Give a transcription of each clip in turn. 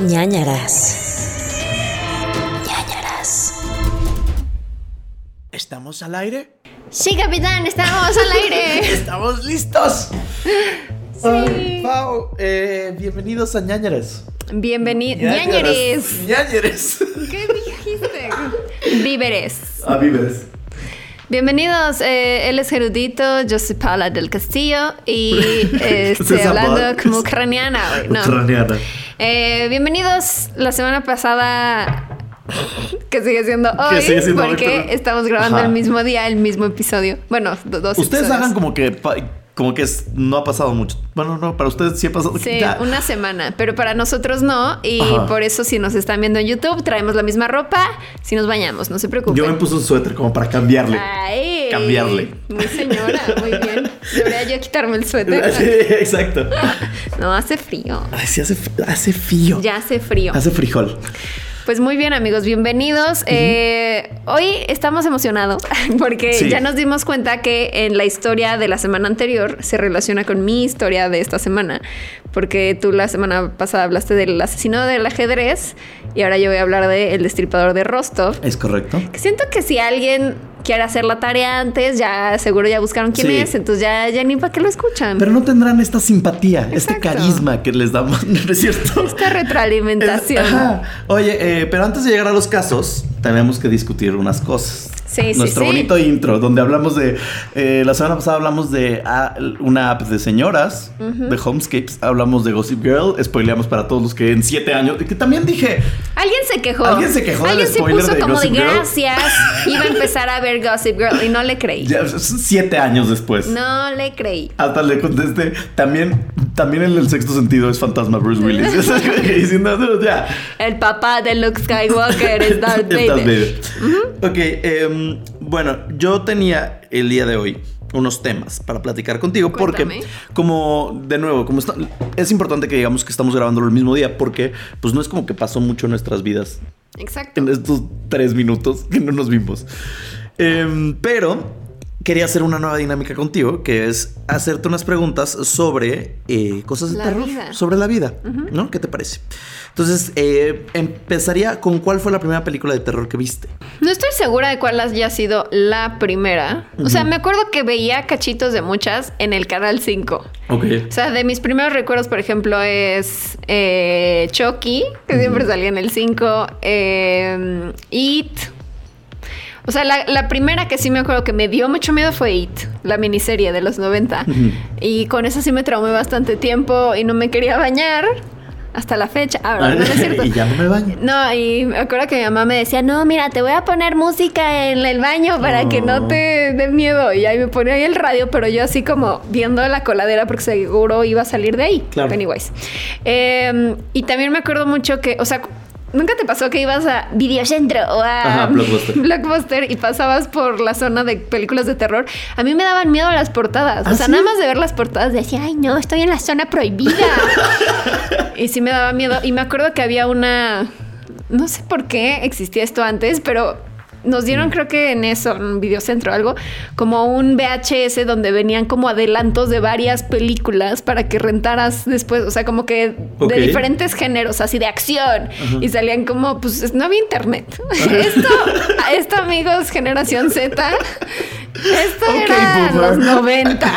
ñañaras. ñañaras. ¿Estamos al aire? Sí, capitán, estamos al aire. ¡Estamos listos! Sí. Pau, eh, bienvenidos a ñañaras. Bienvenido. ñañeres. ñañeres. ¿Qué dijiste? Víveres. A víveres. Bienvenidos, eh, él es Gerudito, yo soy Paula del Castillo y eh, estoy hablando como ucraniana hoy. No. Ucraniana. Eh, bienvenidos la semana pasada, que sigue siendo hoy, sigue siendo porque estamos grabando Ajá. el mismo día, el mismo episodio. Bueno, do- dos Ustedes episodios. hagan como que como que es- no ha pasado mucho. Bueno, no, para ustedes sí ha pasado. Sí, Ya. una semana, pero para nosotros no. Y Ajá. por eso si nos están viendo en YouTube, traemos la misma ropa, si nos bañamos, no se preocupen. Yo me puse un suéter como para cambiarle. Ay, Cambiarle. Muy señora, muy bien. Debería yo quitarme el Sí, suéter. exacto. No, hace frío. Ay, sí, hace, hace frío. Ya hace frío. Hace frijol. Pues muy bien, amigos, bienvenidos. Eh, hoy estamos emocionados porque Sí. ya nos dimos cuenta que en la historia de la semana anterior se relaciona con mi historia de esta semana. Porque tú la semana pasada hablaste del asesino del ajedrez y ahora yo voy a hablar de El destripador de Rostov. ¿Es correcto? Que siento que si alguien quiere hacer la tarea antes, ya seguro ya buscaron quién Sí. es, entonces ya, ya ni para qué lo escuchan. Pero no tendrán esta simpatía, este carisma que les damos, ¿no es cierto? Esta retroalimentación. Ajá. Oye, eh, pero antes de llegar a los casos, tenemos que discutir unas cosas. Sí, Nuestro sí. bonito intro, donde hablamos de. eh, la semana pasada hablamos de ah, una app de señoras, de Homescapes. Hablamos de Gossip Girl. Spoileamos para todos los que en siete años. Que también dije. Alguien se quejó. Alguien se quejó del Alguien se spoiler puso de como Gossip de Girl. gracias. Iba a empezar a ver Gossip Girl y no le creí. Ya, siete años después. No le creí. Hasta le contesté. También, también en el sexto sentido es fantasma Bruce Willis. Y diciendo, "No, ya. El papá de Luke Skywalker es Darth Vader. Ok, em, bueno, yo tenía el día de hoy unos temas para platicar contigo porque como de nuevo como está- es importante que digamos que estamos grabándolo el mismo día porque pues no es como que pasó mucho en nuestras vidas Exacto. en estos tres minutos que no nos vimos Em, pero quería hacer una nueva dinámica contigo que es hacerte unas preguntas sobre eh, cosas de La terror vida. sobre la vida ¿no? ¿qué te parece? Entonces, eh, empezaría con cuál fue la primera película de terror que viste. No estoy segura de cuál haya sido la primera. O sea, me acuerdo que veía cachitos de muchas en el canal 5. Ok. O sea, de mis primeros recuerdos, por ejemplo, es eh, Chucky, que siempre salía en el 5. eh, It. O sea, la, la primera que sí me acuerdo que me dio mucho miedo fue It, la miniserie de los 90. Y con esa sí me traumé bastante tiempo y no me quería bañar hasta la fecha. Ahora, no, es cierto. y ya no me baño. No, y me acuerdo que mi mamá me decía, no, mira, te voy a poner música en el baño para que no te dé miedo. Y ahí me ponía ahí el radio, pero yo así como viendo la coladera porque seguro iba a salir de ahí. Claro. Pennywise. Eh, y también me acuerdo mucho que, o sea, ¿nunca te pasó que ibas a Videocentro o a Ajá, Blockbuster. Blockbuster y pasabas por la zona de películas de terror? A mí me daban miedo las portadas. ¿Ah, o sea, sí? nada más de ver las portadas decía, ay, no, estoy en la zona prohibida. Y sí me daba miedo. Y me acuerdo que había una. No sé por qué existía esto antes, pero nos dieron, creo que en eso, en un videocentro o algo, como un VHS donde venían como adelantos de varias películas para que rentaras después. O sea, como que de diferentes géneros, así de acción. Y salían como, pues no había internet. esto, esto, amigos, generación Z. Esto era boomer. los 90.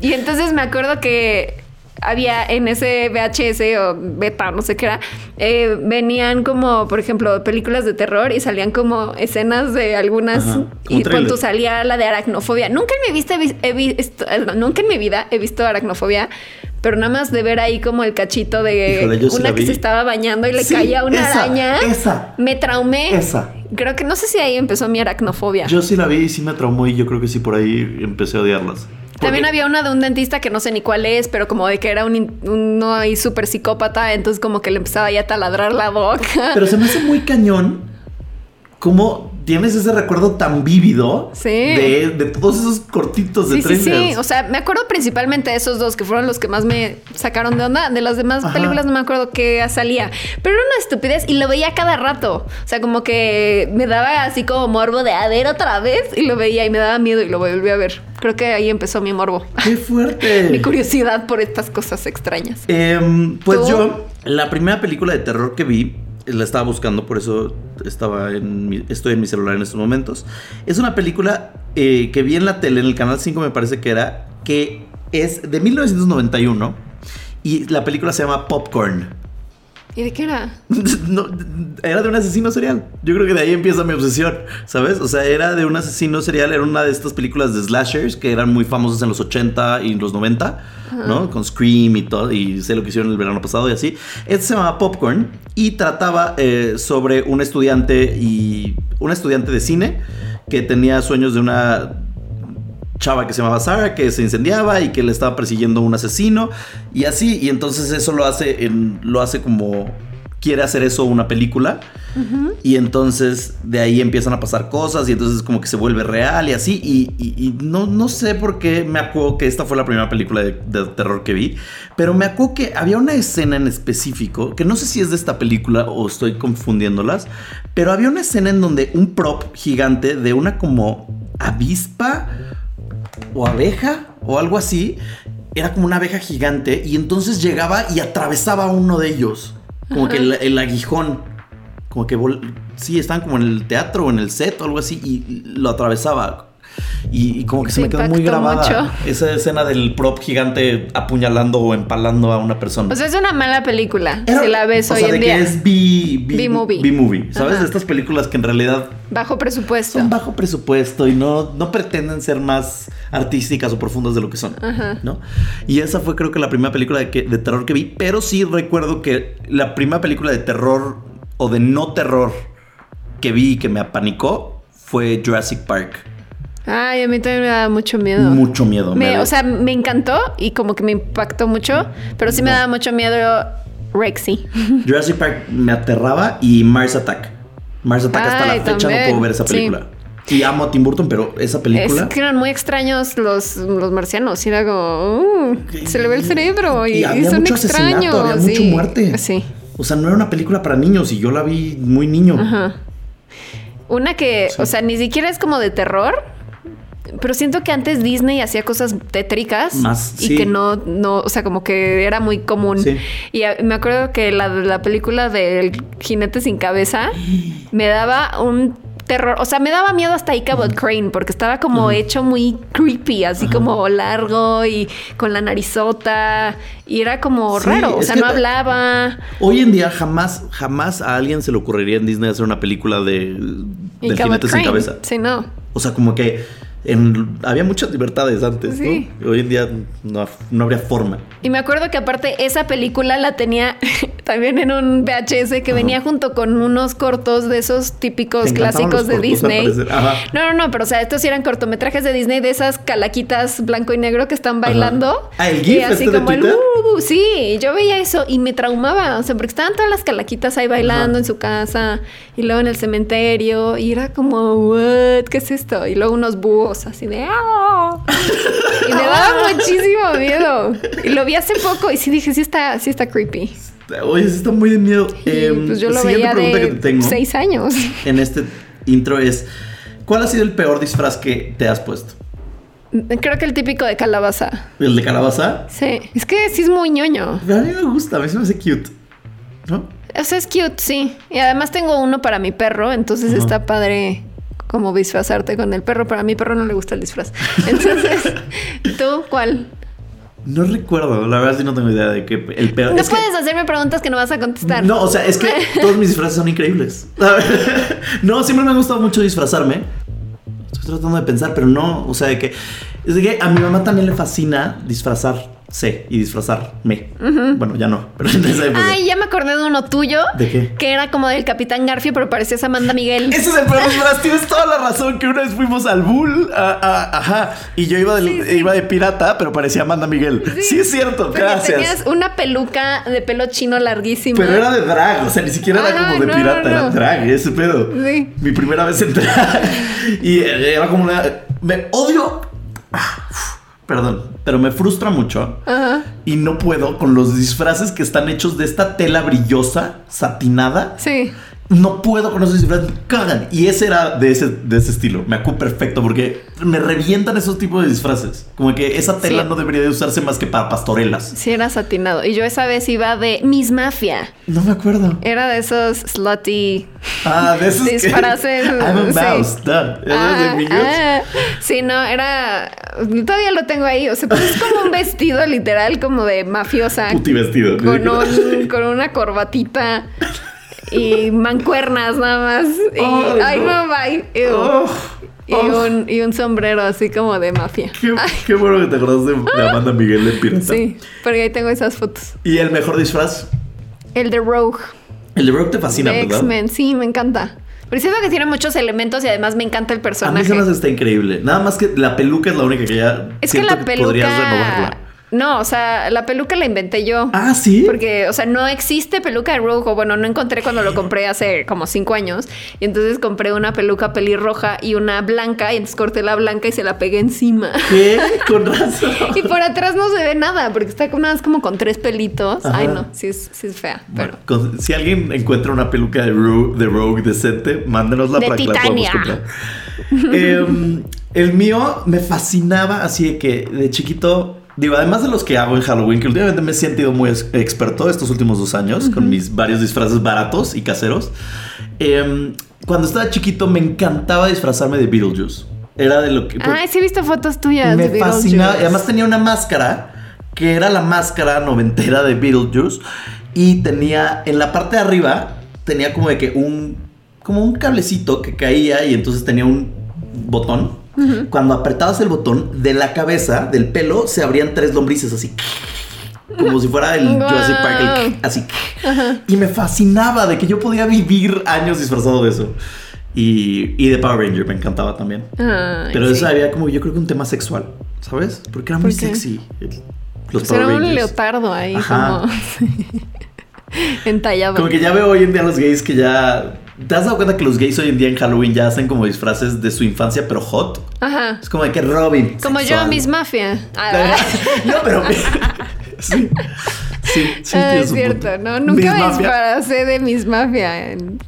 Y entonces me acuerdo que había en ese VHS o beta, no sé qué era, eh, venían como, por ejemplo, películas de terror y salían como escenas de algunas. Ajá, y cuando salía la de aracnofobia. Nunca en mi, vista he vis- he visto, eh, nunca en mi vida he visto aracnofobia. Pero nada más de ver ahí como el cachito de Híjole, una que vi. se estaba bañando y le Sí, caía una esa, araña. esa. Me traumé. Esa. Creo que no sé si ahí empezó mi aracnofobia. Yo sí la vi y sí me traumó y yo creo que sí por ahí empecé a odiarlas. También había una de un dentista que no sé ni cuál es, pero como de que era un uno ahí súper psicópata, entonces como que le empezaba ya a taladrar la boca. Pero se me hace muy cañón cómo tienes ese recuerdo tan vívido Sí. de, de todos esos cortitos de Sí, sí, trailers. sí. O sea, me acuerdo principalmente de esos dos que fueron los que más me sacaron de onda. De las demás Ajá. películas no me acuerdo qué salía. Pero era una estupidez y lo veía cada rato. O sea, como que me daba así como morbo de a ver otra vez y lo veía y me daba miedo y lo volví a ver. Creo que ahí empezó mi morbo. ¡Qué fuerte! Mi curiosidad por estas cosas extrañas. Em, pues ¿Tú? yo, La primera película de terror que vi, la estaba buscando, por eso estaba en mi- estoy en mi celular en estos momentos. Es una película eh, que vi en la tele, en el canal 5 me parece que era, que es de 1991 y la película se llama Popcorn. ¿Y de qué era? No, era de un asesino serial. Yo creo que de ahí empieza mi obsesión, ¿sabes? O sea, era de un asesino serial, era una de estas películas de slashers que eran muy famosas en los 80 y los 90, ¿no? Con Scream y todo, y sé lo que hicieron el verano pasado y así. Este se llamaba Popcorn y trataba eh, sobre un estudiante y un estudiante de cine que tenía sueños de una chava que se llamaba Sarah que se incendiaba y que le estaba persiguiendo un asesino y así y entonces eso lo hace en, lo hace como quiere hacer eso una película y entonces de ahí empiezan a pasar cosas y entonces como que se vuelve real y así y, y- y no, no sé por qué me acuerdo que esta fue la primera película de, de terror que vi pero me acuerdo que había una escena en específico que no sé si es de esta película o estoy confundiéndolas pero había una escena en donde un prop gigante de una como avispa o abeja o algo así. Era como una abeja gigante y entonces llegaba y atravesaba a uno de ellos. Como que el, el aguijón. Como que sí, estaban como en el teatro o en el set o algo así y lo atravesaba. Y, y como que se Te me quedó muy grabada mucho. esa escena del prop gigante apuñalando o empalando a una persona. O sea, es una mala película. Era- si la ves o hoy sea, en de día. que es B-movie. B-movie, ¿sabes? Ajá. De estas películas que en realidad Bajo presupuesto. son bajo presupuesto y no, no pretenden ser más artísticas o profundas de lo que son, Ajá. ¿no? Y esa fue creo que la primera película de, que- de terror que vi, pero sí recuerdo que la primera película de terror o de no terror que vi y que me apanicó fue Jurassic Park. Ay, a mí también me da mucho miedo. Mucho miedo. Me- me- o sea, me encantó y como que me impactó mucho, pero sí me daba mucho miedo Rexy. Jurassic Park me aterraba y Mars Attack. Mars Attack hasta la fecha no puedo ver esa sí. película. Y amo a Tim Burton, pero esa película... Es que eran muy extraños los, los marcianos. y Era como, uh, se le ve el cerebro y, Y había y son mucho extraños. había mucho sí. muerte. Sí. O sea, no era una película para niños y yo la vi muy niño. Ajá. Una que, Sí. o sea, ni siquiera es como de terror. Pero siento que antes Disney hacía cosas tétricas Más, y sí. que no, no, o sea, como que era muy común. Sí. Y a- me acuerdo que la, la película del jinete sin cabeza me daba un terror, o sea, me daba miedo hasta Ichabod Crane porque estaba como hecho muy creepy, así como largo y con la narizota y era como Sí, raro, o sea, no hablaba. Hoy en día jamás, jamás a alguien se le ocurriría en Disney hacer una película de del jinete sin cabeza. Sí, no. O sea, como que en- había muchas libertades antes, Sí. ¿no? Hoy en día no, no habría forma. Y me acuerdo que aparte esa película la tenía también en un VHS que venía junto con unos cortos de esos típicos clásicos de Disney. No, no, no, pero o sea, estos sí eran cortometrajes de Disney de esas calaquitas blanco y negro que están bailando. Ah, el Y GIF así este como el Twitter. "Uh, uh", sí, yo veía eso y me traumaba, o sea, porque estaban todas las calaquitas ahí bailando Ajá. en su casa y luego en el cementerio y era como, what, ¿qué es esto? Y luego unos búhos así de, "Ah". Y me daba muchísimo miedo. Y lo vi hace poco y sí dije, sí está, sí está creepy. Oye, está muy de miedo. Em, pues yo lo siguiente veía pregunta de que te tengo seis años. en este intro es: ¿Cuál ha sido el peor disfraz que te has puesto? Creo que el típico de calabaza. ¿El de calabaza? Sí. Es que sí es muy ñoño. A mí me gusta, a mí se me hace cute. ¿No? O sea, es cute, sí. Y además tengo uno para mi perro, entonces está padre como disfrazarte con el perro, pero a mi perro no le gusta el disfraz. Entonces, ¿tú cuál? No recuerdo, la verdad sí no tengo idea de que el peor. No es que- puedes hacerme preguntas que no vas a contestar. No, o sea, es que todos mis disfraces son increíbles. no, siempre me ha gustado mucho disfrazarme. Estoy tratando de pensar, pero no, o sea, de que es de que a mi mamá también le fascina disfrazarse y disfrazarme. Bueno, ya no, pero en esa época. Ay, ya me acordé de uno tuyo. ¿De qué? Que era como del Capitán Garfio, pero parecías Amanda Miguel. Ese es el disfraz, tienes toda la razón que una vez fuimos al Bull, a- a- ajá, y yo iba, Sí, sí. iba de pirata, pero parecía Amanda Miguel. Sí, es cierto, Porque gracias. tenías una peluca de pelo chino larguísima. Pero era de drag, o sea, ni siquiera era como de no, pirata, no, era no. drag, ese pedo. Sí. Mi primera vez en drag. Y era como una. Me odio. Ah, Perdón, pero me frustra mucho. Ajá. Y no puedo con los disfraces que están hechos de esta tela brillosa, satinada, Sí. No puedo con esos disfraces, me cagan. Y ese era de ese, de ese estilo. Me acuerdo perfecto porque me revientan esos tipos de disfraces. Como que esa tela Sí. no debería de usarse más que para pastorelas. Sí, era satinado. Y yo esa vez iba de Miss Mafia. No me acuerdo. Era de esos slutty. Ah, de esos que- Disfraces, I'm sí. a mouse. ¿Esos Ah, de ah. sí, no, era. Todavía lo tengo ahí. O sea, pues es como un vestido literal, como de mafiosa. Puti vestido. Con, un- con una corbatita y mancuernas nada más. Y, Ay, ay, no. bye. Ew. Oh, y, oh. un, y un sombrero así como de mafia. Qué, qué bueno que te acordás de, de Amanda Miguel de Pirata. Sí, porque ahí tengo esas fotos. ¿Y el mejor disfraz? El de Rogue. El de Rogue te fascina, de ¿verdad? X-Men, sí, me encanta. Pero siento que tiene muchos elementos y además me encanta el A mí personaje. se me hace está increíble. Nada más que la peluca es la única que ya Es que la peluca. podrías renovarla. No, o sea, la peluca la inventé yo. Ah, ¿sí? Porque, o sea, no existe peluca de Rogue, o bueno, no encontré cuando lo compré hace como cinco años. Y entonces compré una peluca pelirroja y una blanca, y entonces corté la blanca y se la pegué encima. ¿Qué? Con razón. Y por atrás no se ve nada, porque está como, nada más como con tres pelitos. Ajá. Ay, no, sí es, sí es fea, Bueno, pero... con- si alguien encuentra una peluca de Rogue, de Rogue decente, mándenosla De para que la podamos Titania. comprar. Em, el mío me fascinaba así de que de chiquito, digo, además de los que hago en Halloween, que últimamente me he sentido muy ex- experto estos últimos dos años con mis varios disfraces baratos y caseros. em, cuando estaba chiquito me encantaba disfrazarme de Beetlejuice. Era de lo que... Ay, sí he visto fotos tuyas. me de fascinaba. Y además tenía una máscara que era la máscara noventera de Beetlejuice. Y tenía en la parte de arriba, tenía como de que un, como un cablecito que caía y entonces tenía un botón. Cuando apretabas el botón, de la cabeza, del pelo, se abrían tres lombrices así. Como si fuera el Guau. Jurassic Park, el- así. Y me fascinaba de que yo podía vivir años disfrazado de eso. Y, y de Power Ranger me encantaba también. Ay, Pero sí. eso había como, yo creo que un tema sexual, ¿sabes? Porque era muy sexy. el- Los Pues era Power un Rangers. leotardo ahí, Ajá. como entallado. Como que ya veo hoy en día a los gays que ya. ¿Te has dado cuenta que los gays hoy en día en Halloween ya hacen como disfraces de su infancia, pero hot? Ajá. Es como de que Robin. Como yo. Miss Mafia. Ah, no, pero. sí. Sí, sí, ah, es cierto, punto. ¿no? Nunca me Mafia. disfracé de Miss Mafia en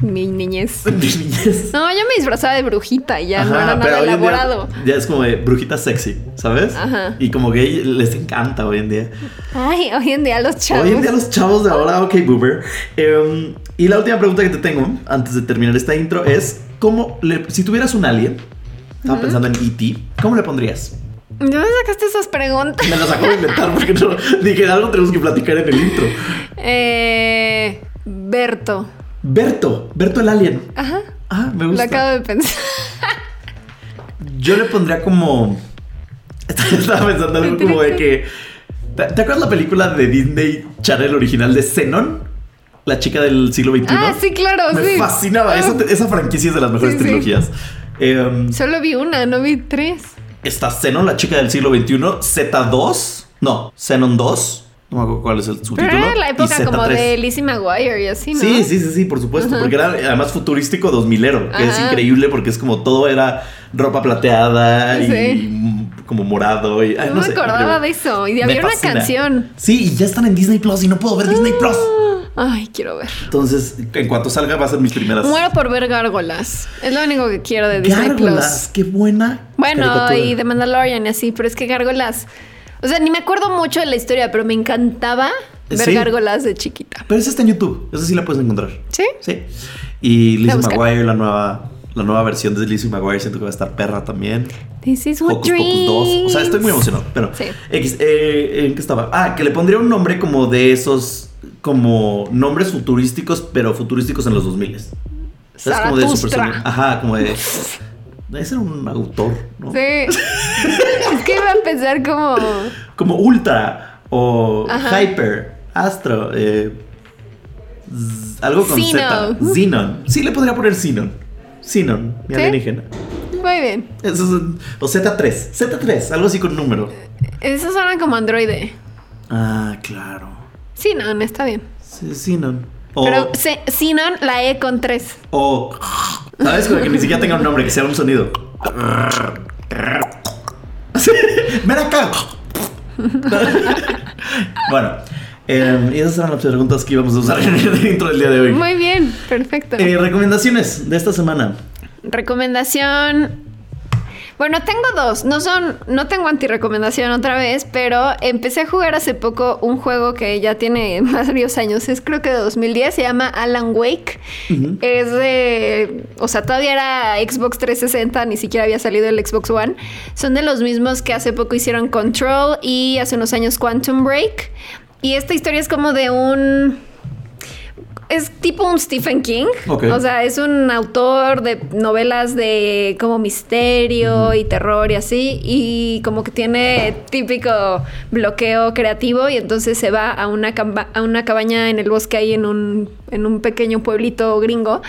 mi niñez. Mi niñez. No, yo me disfrazaba de brujita y ya no era nada elaborado. Ya es como de brujita sexy, ¿sabes? Ajá. Y como gay les encanta hoy en día. Ay, hoy en día los chavos. Hoy en día los chavos de ahora, ok, boomer. Em, y la última pregunta que te tengo antes de terminar esta intro es: ¿cómo le, si tuvieras un alien, estaba pensando en E.T., ¿cómo le pondrías? ¿De dónde sacaste esas preguntas? Me las acabo de inventar porque no, dije algo tenemos que platicar en el intro. Eh, Berto. Berto, Berto el alien. Ajá. Ah, me Lo gusta. acabo de pensar. Yo le pondría como. Estaba pensando algo como de que. ¿Te, acuerdas la película de Disney Channel original de Xenon? La chica del siglo XXI. Ah, sí, claro, Me sí. fascinaba. Ah. Esa, esa franquicia es de las mejores Sí, trilogías. Em, Solo vi una, no vi tres. está Xenon, la chica del siglo XXI. Z2. No, Xenon 2. No me acuerdo cuál es el subtítulo. Pero era la época como Z3. de Lizzie McGuire y así, ¿no? Sí, sí, sí, sí, por supuesto. Ajá. Porque era además futurístico 2000ero, que es increíble porque es como todo era ropa plateada y Sí. Como morado. Y, ay, No, no me sé, acordaba de eso. Y Me había una canción. Sí, y ya están en Disney Plus y no puedo ver Disney Plus. Ay, quiero ver. Entonces, en cuanto salga, va a ser mis primeras. Muero por ver gárgolas. Es lo único que quiero de Disney Gárgolas, Plus. qué buena. Bueno, caricatura. y de Mandalorian y así, pero es que gárgolas. O sea, ni me acuerdo mucho de la historia, pero me encantaba ver Sí. gárgolas de chiquita. Pero esa está en YouTube, esa sí la puedes encontrar. ¿Sí? Sí. Y Lizzie. McGuire, la nueva, la nueva versión de Lizzie McGuire, siento que va a estar perra también. This is what Hocus Pocus 2. O sea, estoy muy emocionado. Pero, Sí. X, eh, ¿en qué estaba? Ah, que le pondría un nombre como de esos, como nombres futurísticos, pero futurísticos en los 2000. ¿Sabes? Como de su persona. Ajá, como de. Debe ser un autor, ¿no? Sí. es que iba a empezar como. Como Ultra o Ajá. Hyper, Astro, eh, algo con Z. Xenon. Sí, le podría poner Xenon. Xenon, mi ¿Sí? alienígena. Muy bien. Eso es un- o Z3. Z3, algo así con número. Esos suenan como androide. Ah, claro. No está bien. Sí. O, Pero se- Sinon, la E con tres. o, ¿sabes? Como que ni siquiera tenga un nombre, que sea un sonido. Ven acá. bueno, Eh, y esas eran las preguntas que íbamos a usar en el intro del día de hoy. Muy bien, perfecto. Eh, recomendaciones de esta semana. Recomendación. Bueno, tengo dos. No son, no tengo antirecomendación otra vez, pero empecé a jugar hace poco un juego que ya tiene varios años. Es creo que de 2010. Se llama Alan Wake. Es de, o sea, todavía era Xbox 360, ni siquiera había salido el Xbox One. Son de los mismos que hace poco hicieron Control y hace unos años Quantum Break. Y esta historia es como de un es tipo un Stephen King. O sea, es un autor de novelas de como misterio y terror y así. Y como que tiene típico bloqueo creativo. Y entonces se va a una, a una cabaña en el bosque ahí en un, en un pequeño pueblito gringo.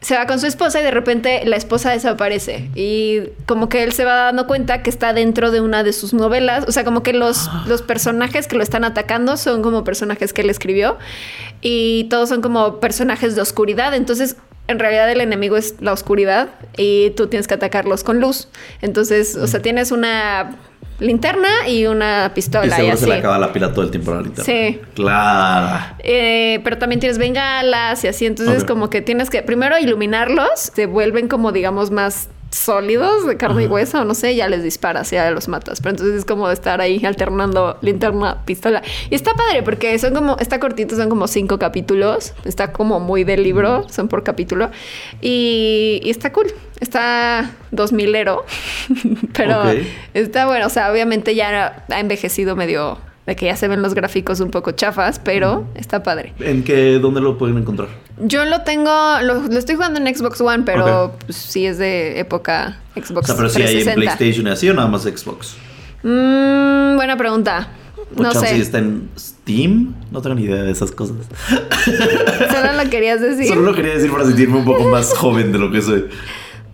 Se va con su esposa y de repente la esposa desaparece. Y como que él se va dando cuenta que está dentro de una de sus novelas. O sea, como que los, los personajes que lo están atacando son como personajes que él escribió. Y todos son como personajes de oscuridad. Entonces, en realidad el enemigo es la oscuridad y tú tienes que atacarlos con luz. Entonces, o sea, tienes una linterna y una pistola y, seguro así. se le acaba la pila todo el tiempo a la linterna. Sí. Claro. Eh, pero también tienes bengalas y así. Entonces, como que tienes que primero iluminarlos, se vuelven como, digamos, más sólidos de carne y hueso, no sé, ya les disparas, ya los matas. Pero entonces es como estar ahí alternando linterna, pistola. Y está padre porque son como, está cortito, son como cinco capítulos. Está como muy de libro, son por capítulo. Y, y está cool. Está dos milero. pero está bueno. O sea, obviamente ya ha envejecido medio de que ya se ven los gráficos un poco chafas, pero está padre. ¿En qué, dónde lo pueden encontrar? Yo lo tengo, lo, lo estoy jugando en Xbox One, pero Ok. pues, sí es de época O Xbox sea, pero si hay en 360. PlayStation así o nada más Xbox. Mm, buena pregunta. O No sé. si está en Steam. No tengo ni idea de esas cosas. Solo lo querías decir. Solo lo quería decir para sentirme un poco más joven de lo que soy.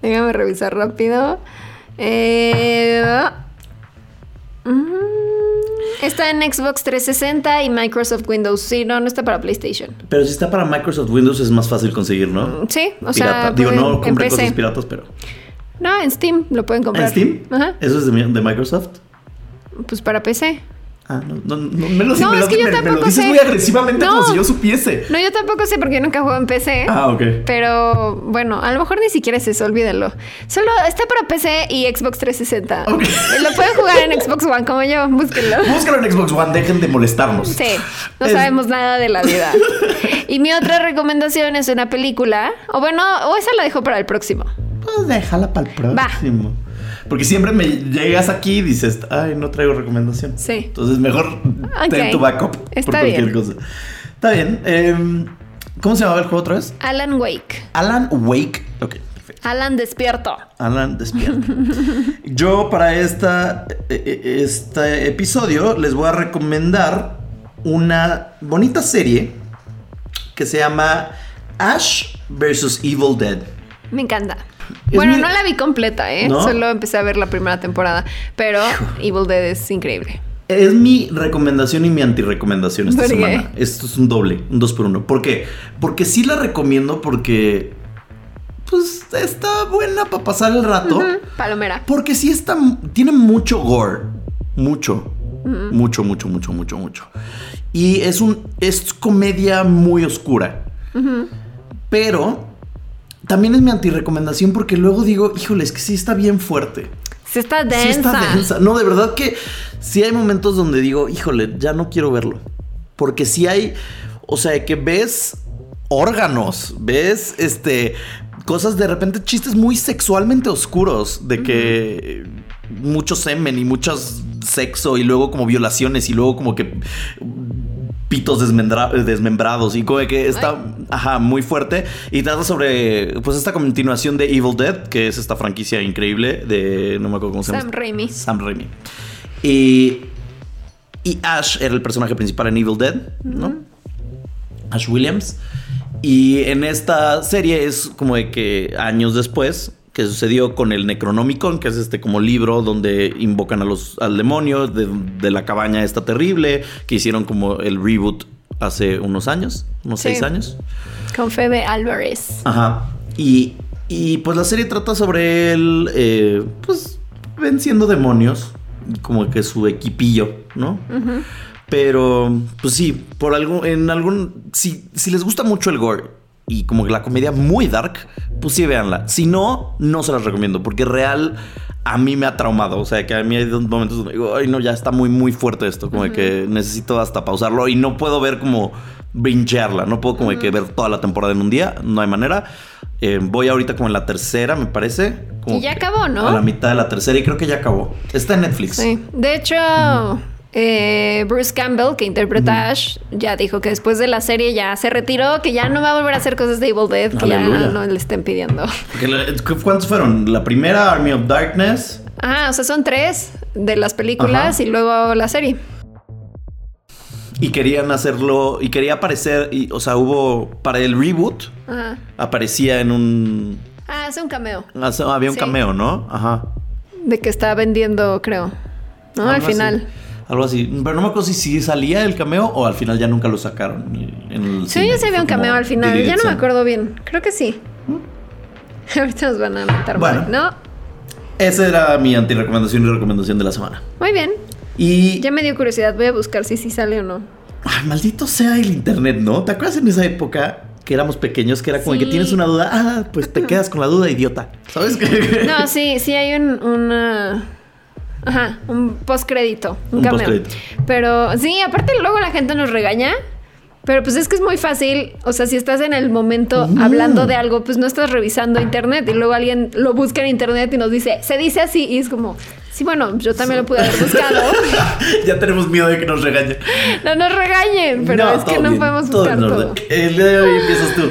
Déjame revisar rápido. Eh, mm, está en Xbox 360 y Microsoft Windows. Sí, no, no está para PlayStation. Pero si está para Microsoft Windows es más fácil conseguir, ¿no? Sí, o Pirata. sea, Digo, no compré cosas piratas, pero. No, en Steam lo pueden comprar. ¿En Steam? Ajá. ¿Eso es de, de Microsoft? Pues para PC. Ah, no, no, no, me lo, No, me es lo- que yo me- me lo tampoco dices sé. muy agresivamente No. como si yo supiese. No, yo tampoco sé porque yo nunca juego en PC. Ah, ok. Pero bueno, a lo mejor ni siquiera es eso, olvídenlo. Solo está para PC y Xbox 360. Ok. Lo pueden jugar en Xbox One como yo, búsquenlo. Búscalo en Xbox One, dejen de molestarnos. Sí, no Es- sabemos nada de la vida. Y mi otra recomendación es una película. O bueno, o esa la dejo para el próximo. Pues déjala para el Va. Porque siempre me llegas aquí y dices, ay, no traigo recomendación. Sí. Entonces mejor Ok. ten tu backup Está por cualquier bien. cosa. Está bien. em, ¿Cómo se llamaba el juego otra vez? Alan Wake. Alan Wake. Ok, perfecto. Alan Despierto. Alan despierta. Yo para esta, e- e- este episodio les voy a recomendar una bonita serie que se llama Ash vs. Evil Dead. Me encanta. Bueno, mi- no la vi completa, ¿eh? ¿No? Solo empecé a ver la primera temporada. Pero Evil Dead es increíble. Es mi recomendación y mi antirecomendación esta semana. Esto es un doble, un dos por uno. ¿Por qué? Porque sí la recomiendo porque pues está buena para pasar el rato. Palomera. Porque sí está, tiene mucho gore. Mucho. Mucho, mucho, mucho, mucho, mucho. Y es un, es comedia muy oscura. Pero también es mi antirecomendación porque luego digo, híjole, es que sí está bien fuerte. Sí está densa. Sí está densa. No, de verdad que sí hay momentos donde digo, híjole, ya no quiero verlo. Porque sí hay, o sea, que ves órganos, ves este cosas de repente chistes muy sexualmente oscuros de que mucho semen y muchos sexo y luego como violaciones y luego como que pitos desmembra- desmembrados. Y como que está ajá, muy fuerte. Y trata sobre pues esta continuación de Evil Dead que es esta franquicia increíble de no me acuerdo cómo se llama. Sam Raimi. Sam Raimi. Y y Ash era el personaje principal en Evil Dead no Ash Williams. Y en esta serie es como de que años después que sucedió con el Necronomicon, que es este como libro donde invocan a los, al demonio de, de la cabaña esta terrible, que hicieron como el reboot hace unos años, unos Sí. seis años. Con Febe Álvarez. Ajá. Y, y pues la serie trata sobre él, eh, pues venciendo demonios, como que su equipillo, ¿no? Pero, pues sí, por algún, en algún, si, si les gusta mucho el gore y como que la comedia muy dark, pues sí, véanla. Si no, no se las recomiendo, porque real a mí me ha traumado. O sea, que a mí hay momentos donde digo, ay, no, ya está muy, muy fuerte esto. Como de que necesito hasta pausarlo y no puedo ver como bingearla. No puedo como de que ver toda la temporada en un día. No hay manera. Eh, voy ahorita como en la tercera, me parece. Como Y ya acabó, ¿no? A la mitad de la tercera y creo que ya acabó. Está en Netflix. Sí. De hecho, eh, Bruce Campbell, que interpreta a Ash, ya dijo que después de la serie ya se retiró, que ya no va a volver a hacer cosas de Evil Dead, que Aleluya. ya no le estén pidiendo. ¿Cuántos fueron? La primera, Army of Darkness. Ah, o sea, son tres de las películas Ajá. y luego la serie. Y querían hacerlo. Y quería aparecer. Y, o sea, hubo. Para el reboot. Ajá. Aparecía en un. Ah, es un cameo. Había un Sí. cameo, ¿no? Ajá. De que está vendiendo, creo. ¿No? Al así. Algo así. Pero no me acuerdo si, si salía el cameo o al final ya nunca lo sacaron. En el Sí, ya se vio un cameo al final. Ya no me acuerdo bien. Creo que sí. Ahorita nos van a matar. Bueno. mal, ¿No? Esa era mi antirecomendación y recomendación de la semana. Muy bien. Y. Ya me dio curiosidad. Voy a buscar si sí sale o no. Ay, maldito sea el internet, ¿no? ¿Te acuerdas en esa época que éramos pequeños que era como Sí. que tienes una duda? Ah, pues te quedas con la duda, idiota. ¿Sabes qué? No, sí, sí hay un, una... Ajá, un postcrédito, un, Un cameo. postcrédito. Pero sí, aparte luego la gente nos regaña. Pero pues es que es muy fácil, o sea, si estás en el momento Mm. hablando de algo, pues no estás revisando internet y luego alguien lo busca en internet y nos dice, se dice así y es como, sí, bueno, yo también lo pude haber buscado. ya tenemos miedo de que nos regañen. no nos regañen, pero No, es que todo no bien, podemos todo buscar todo. orden. El día de hoy empiezas tú.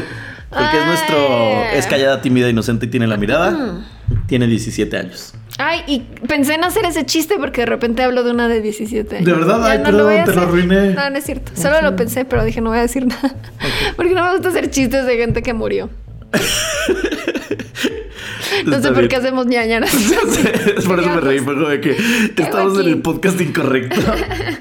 Porque es Ay. nuestro. Es callada, tímida, inocente y tiene la mirada. Tiene 17 años. Ay, y pensé en hacer ese chiste porque de repente hablo de una de 17 años. ¿De verdad? Ay, no perdón, a te lo arruiné. No, no es cierto. Solo lo pensé, pero dije no voy a decir nada. Porque no me gusta hacer chistes de gente que murió. No sé por qué hacemos ñañaras. Es por eso me reí, fue como de que estamos en el podcast incorrecto.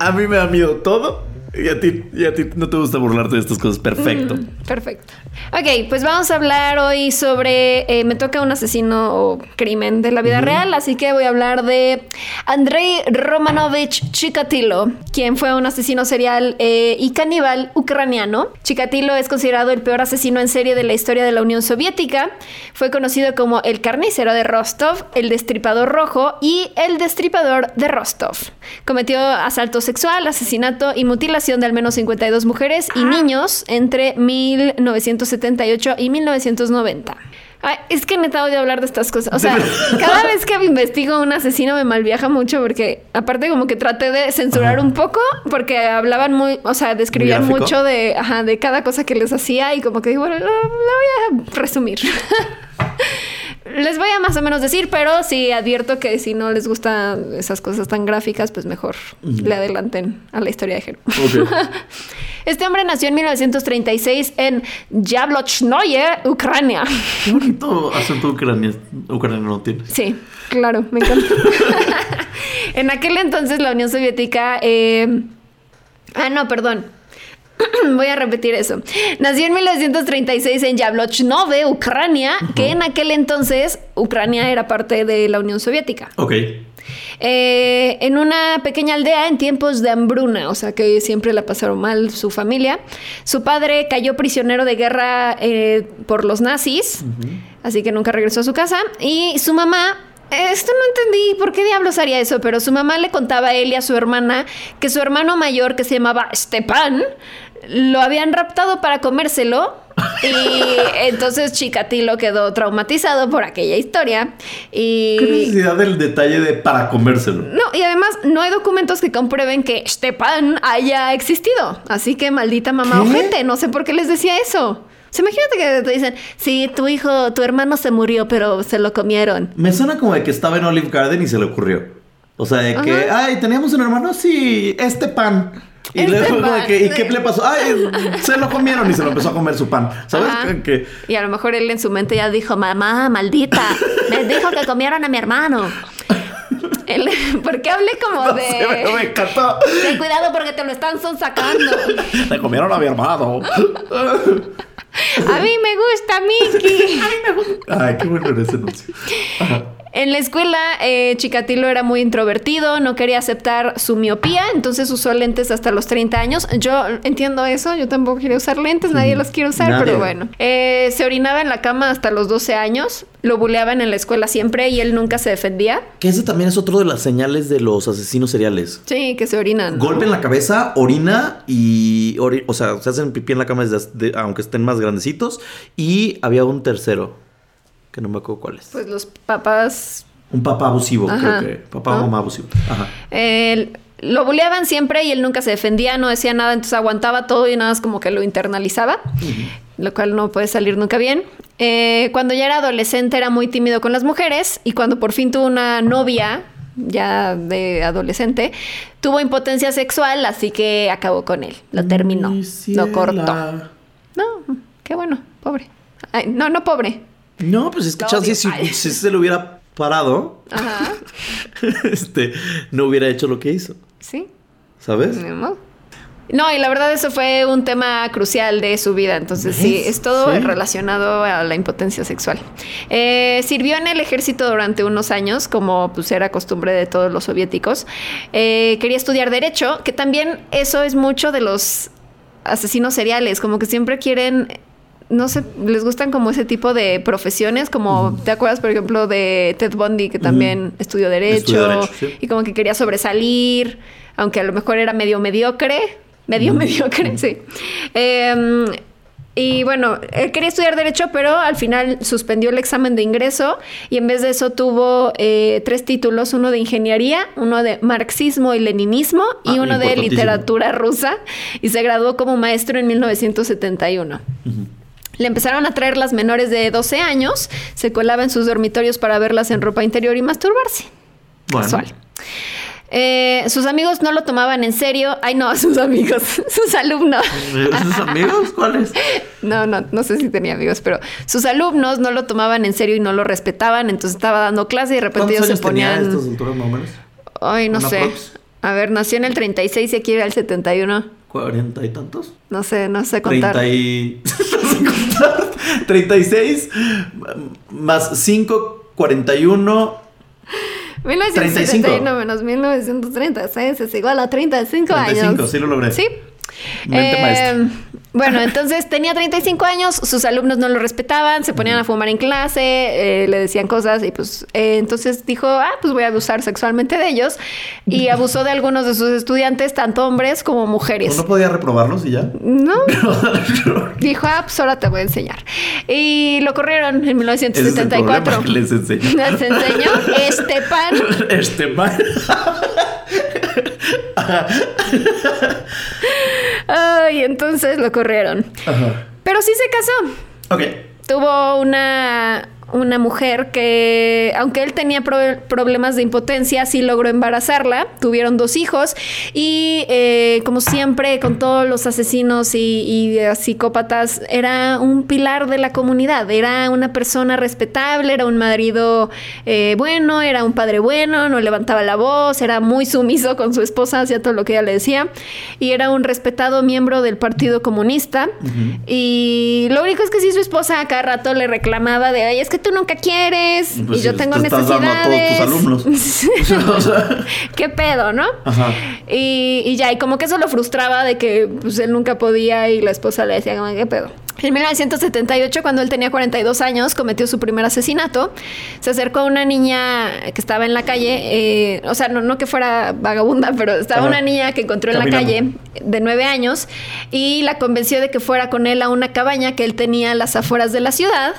A mí me da miedo todo y a ti, y a ti no te gusta burlarte de estas cosas. Perfecto. Perfecto. Ok, pues vamos a hablar hoy sobre. eh, me toca un asesino o crimen de la vida real, así que voy a hablar de Andrei Romanovich Chikatilo, quien fue un asesino serial eh, y caníbal ucraniano. Chikatilo es considerado el peor asesino en serie de la historia de la Unión Soviética. Fue conocido como el carnicero de Rostov, el destripador rojo y el destripador de Rostov. Cometió asalto sexual, asesinato y mutilación de al menos 52 mujeres y niños entre 1978 y 1990. Ay, es que neta odio hablar de estas cosas. O sea, cada vez que investigo un asesino me malviaja mucho porque aparte como que traté de censurar un poco porque hablaban muy, o sea, describían mucho de, ajá, de cada cosa que les hacía y como que digo, bueno, lo, lo voy a resumir. Les voy a más o menos decir, pero sí advierto que si no les gustan esas cosas tan gráficas, pues mejor le adelanten a la historia de Jero. Ok. Este hombre nació en 1936 en Yablochnoye, Ucrania. Qué bonito acento ucraniano, ucraniano tienes. Sí, claro, me encanta. en aquel entonces la Unión Soviética... eh, Ah, no, perdón. Voy a repetir eso. Nació en 1936 en Yablochnove, Ucrania, que en aquel entonces Ucrania era parte de la Unión Soviética. Ok. Eh, en una pequeña aldea en tiempos de hambruna, o sea que siempre la pasaron mal su familia. Su padre cayó prisionero de guerra eh, por los nazis, así que nunca regresó a su casa. Y su mamá, esto no entendí por qué diablos haría eso, pero su mamá le contaba a él y a su hermana que su hermano mayor, que se llamaba Stepan, lo habían raptado para comérselo. Y entonces Chikatilo quedó traumatizado por aquella historia. Y ¿Qué necesidad del detalle de para comérselo? no, y además no hay documentos que comprueben que Stepan haya existido. Así que maldita mamá ¿Qué? ojete, no sé por qué les decía eso. Sea, imagínate que te dicen, sí, tu hijo, tu hermano se murió, pero se lo comieron. Me suena como de que estaba en Olive Garden y se le ocurrió. O sea, de que, ay, teníamos un hermano, sí, este pan. Y Este luego de que, ¿y qué le pasó? Ay, se lo comieron y se lo empezó a comer su pan. ¿Sabes? Que, Y a lo mejor él en su mente ya dijo, mamá, maldita, me dijo que comieron a mi hermano. Él- ¿Por qué hablé como no de... sé, pero me encantó. Ten cuidado porque te lo están sacando. Le comieron a mi hermano. A mí me gusta Mickey. Ay, qué bueno era ese anuncio. Ajá. En la escuela, eh, Chikatilo era muy introvertido, no quería aceptar su miopía, entonces usó lentes hasta los 30 años. Yo entiendo eso, yo tampoco quería usar lentes, nadie los quiere usar, Nadie. pero bueno. Eh, se orinaba en la cama hasta los 12 años, lo buleaban en la escuela siempre y él nunca se defendía. Que ese también es otro de las señales de los asesinos seriales. Sí, que se orinan. Golpe en la cabeza, orina y. ori- o sea, se hacen pipí en la cama desde, de- aunque estén más grandecitos. Y había un tercero, que no me acuerdo cuál es. Pues los papás un papá abusivo, Ajá. creo que. Papá o ¿No? mamá abusivo. Ajá. Eh, lo buleaban siempre y él nunca se defendía, no decía nada, entonces aguantaba todo y nada más como que lo internalizaba, lo cual no puede salir nunca bien. Eh, cuando ya era adolescente era muy tímido con las mujeres y cuando por fin tuvo una novia, ya de adolescente, tuvo impotencia sexual, así que acabó con él, lo terminó, Mi lo cortó. No, qué bueno, pobre. Ay, no, no pobre. No, pues es que No, si, se lo hubiera parado, Ajá, este, no hubiera hecho lo que hizo. sí. ¿Sabes? Modo. No, y la verdad eso fue un tema crucial de su vida, entonces sí, es todo Sí. relacionado a la impotencia sexual. Eh, sirvió en el ejército durante unos años, como pues era costumbre de todos los soviéticos. Eh, quería estudiar derecho, que también eso es mucho de los asesinos seriales, como que siempre quieren... No sé, les gustan como ese tipo de profesiones, como, ¿te acuerdas, por ejemplo, de Ted Bundy, que también estudió derecho, Estudió derecho, sí. y como que quería sobresalir, aunque a lo mejor era medio mediocre, medio mediocre, sí. Eh, y bueno, él quería estudiar derecho, pero al final suspendió el examen de ingreso y en vez de eso tuvo eh, tres títulos, uno de ingeniería, uno de marxismo y leninismo y Ah, uno de literatura rusa y se graduó como maestro en 1971. Le empezaron a traer las menores de 12 años, se colaba en sus dormitorios para verlas en ropa interior y masturbarse. Bueno. Casual. Eh, sus amigos no lo tomaban en serio. Ay, no, sus amigos, sus alumnos. ¿Sus amigos? ¿Cuáles? No, no, no sé si tenía amigos, pero sus alumnos no lo tomaban en serio y no lo respetaban. Entonces estaba dando clase y de repente ¿Cuántos ellos se años tenía ponían. estas alturas? Ay, no ¿Una sé. A ver, nació en el 36 y aquí era el 71. ¿Cuarenta y tantos? No sé, no sé contar. 30 y... no sé contar. 36 más 5, 41... 1971 menos 1936 es igual a 35, 35, años. sí lo logré. Sí. Mente Eh, maestra. Bueno, entonces tenía 35 años, sus alumnos no lo respetaban, se ponían a fumar en clase, eh, le decían cosas y pues eh, entonces dijo, ah, pues voy a abusar sexualmente de ellos y abusó de algunos de sus estudiantes, tanto hombres como mujeres. ¿No podía reprobarlos y ya? No, dijo, ah, pues ahora te voy a enseñar. Y lo corrieron en Ese es el 1974. problema, que les enseño. Les enseñó este pan. Man. Ay, entonces lo corrieron. Ajá. Pero sí se casó. Ok. Tuvo una, una mujer que, aunque él tenía pro- problemas de impotencia, sí logró embarazarla. Tuvieron dos hijos y, eh, como siempre, con todos los asesinos y, y, eh, psicópatas, era un pilar de la comunidad. Era una persona respetable, era un marido eh, bueno, era un padre bueno, no levantaba la voz, era muy sumiso con su esposa, hacía todo lo que ella le decía y era un respetado miembro del Partido Comunista. Y lo único es que sí, su esposa a cada rato le reclamaba de, ay, es que tú nunca quieres Pues y yo sí, tengo te estás dando a todos tus necesidades. alumnos. ¿Qué pedo, no? Ajá. Y, y ya, y como que eso lo frustraba de que pues, él nunca podía y la esposa le decía, ¿qué pedo? En 1978, cuando él tenía 42 años, cometió su primer asesinato. Se acercó a una niña que estaba en la calle, eh, o sea, no, no que fuera vagabunda, pero estaba Ajá. una niña que encontró en la calle de 9 años y la convenció de que fuera con él a una cabaña que él tenía a las afueras de la ciudad.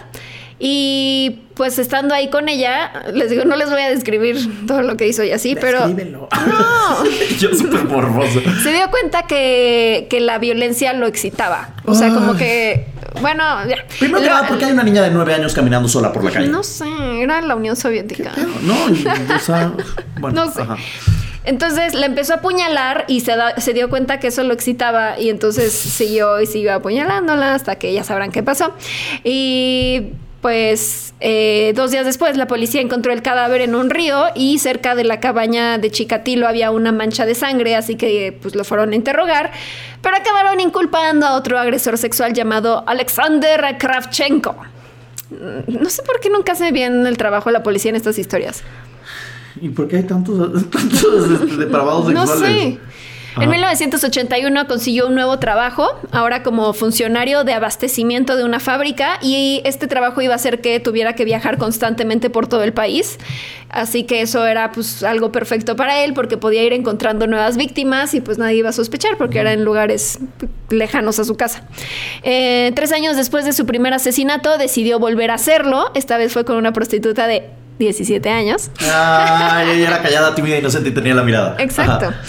Y pues estando ahí con ella, les digo, no les voy a describir todo lo que hizo y así, pero... No, Yo súper morboso. se dio cuenta que, que la violencia lo excitaba. O sea, como que, bueno, ya. Primero que nada, ¿por qué hay una niña de nueve años caminando sola por la calle? No sé, era la Unión Soviética. No, o sea, bueno, No sé. ajá. Entonces le empezó a apuñalar y se, da- se dio cuenta que eso lo excitaba y entonces siguió y siguió apuñalándola hasta que ya sabrán qué pasó. Y pues eh, dos días después la policía encontró el cadáver en un río y cerca de la cabaña de Chikatilo había una mancha de sangre, así que pues lo fueron a interrogar, pero acabaron inculpando a otro agresor sexual llamado Alexander Kravchenko. No sé por qué nunca hace bien el trabajo de la policía en estas historias. ¿Y por qué hay tantos, tantos este, depravados No sexuales? En 1981 consiguió un nuevo trabajo, ahora como funcionario de abastecimiento de una fábrica y este trabajo iba a hacer que tuviera que viajar constantemente por todo el país. Así que eso era pues algo perfecto para él porque podía ir encontrando nuevas víctimas y pues nadie iba a sospechar porque era en lugares lejanos a su casa. Eh, tres años después de su primer asesinato decidió volver a hacerlo. Esta vez fue con una prostituta de 17 años. Ay, ella era callada, tímida, inocente y tenía la mirada. Exacto. Ajá.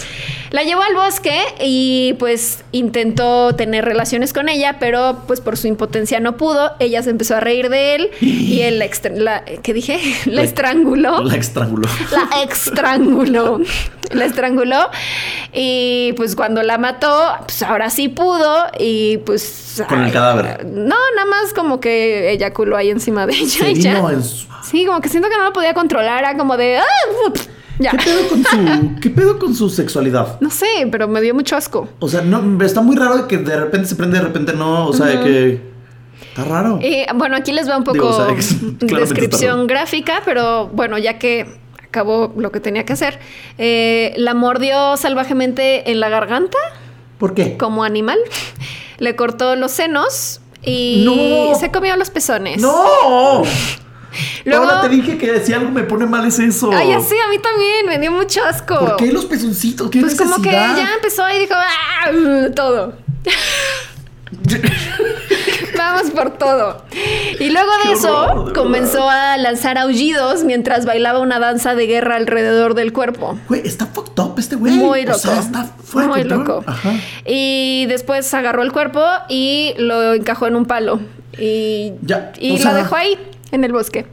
La llevó al bosque y pues intentó tener relaciones con ella, pero pues por su impotencia no pudo. Ella se empezó a reír de él y él la, la- ¿qué dije? La La- estranguló. La estranguló. La estranguló. La estranguló. Y pues cuando la mató, pues ahora sí pudo. Y pues. Con el cadáver. No, nada más como que eyaculó ahí encima de ella. Se y ya. vino en su- Sí, como que siento que no lo podía controlar. Era como de. "Ah, uf", ya. ¿Qué pedo con su, qué pedo con su sexualidad? No sé, pero me dio mucho asco. O sea, no, está muy raro que de repente se prende, de repente no. O sea, de que. Está raro. Eh, bueno, aquí les va un poco Digo, o sea, ex- descripción gráfica, pero bueno, ya que acabó lo que tenía que hacer, eh, la mordió salvajemente en la garganta ¿Por qué? como animal, le cortó los senos y ¡No! se comió los pezones. ¡No! Luego, Ahora te dije que si algo me pone mal es eso. ay, así a mí también me dio mucho asco. ¿Por qué los pezoncitos? ¿Qué Pues como que necesidad? ya empezó y dijo, "Ah", todo. Vamos por todo. Y luego de Qué eso horror, de comenzó a lanzar aullidos mientras bailaba una danza de guerra alrededor del cuerpo. Güey, está fucked up este güey. Muy O loco. sea, está fuera Muy control. loco. Ajá. Y después agarró el cuerpo y lo encajó en un palo. Y, Ya, y o la sea- dejó ahí, en el bosque.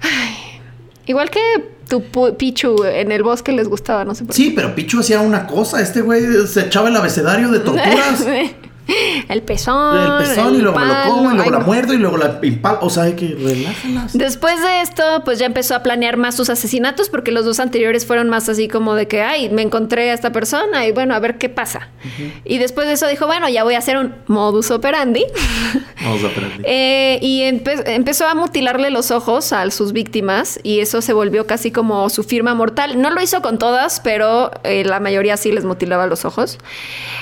Ay, igual que tu Pichu en el bosque les gustaba, no sé por qué. Sí, pero Pichu hacía una cosa. Este güey se echaba el abecedario de torturas. el pezón. el pezón y luego me lo como y luego Ay, la muerdo y luego la impal. O sea, hay que relájalas. Después de esto, pues ya empezó a planear más sus asesinatos porque los dos anteriores fueron más así como de que, ay, me encontré a esta persona y bueno, a ver qué pasa. Y después de eso dijo, bueno, ya voy a hacer un modus operandi. A aprender. Eh, y empe- empezó a mutilarle los ojos a sus víctimas y eso se volvió casi como su firma mortal. No lo hizo con todas, pero eh, la mayoría sí les mutilaba los ojos.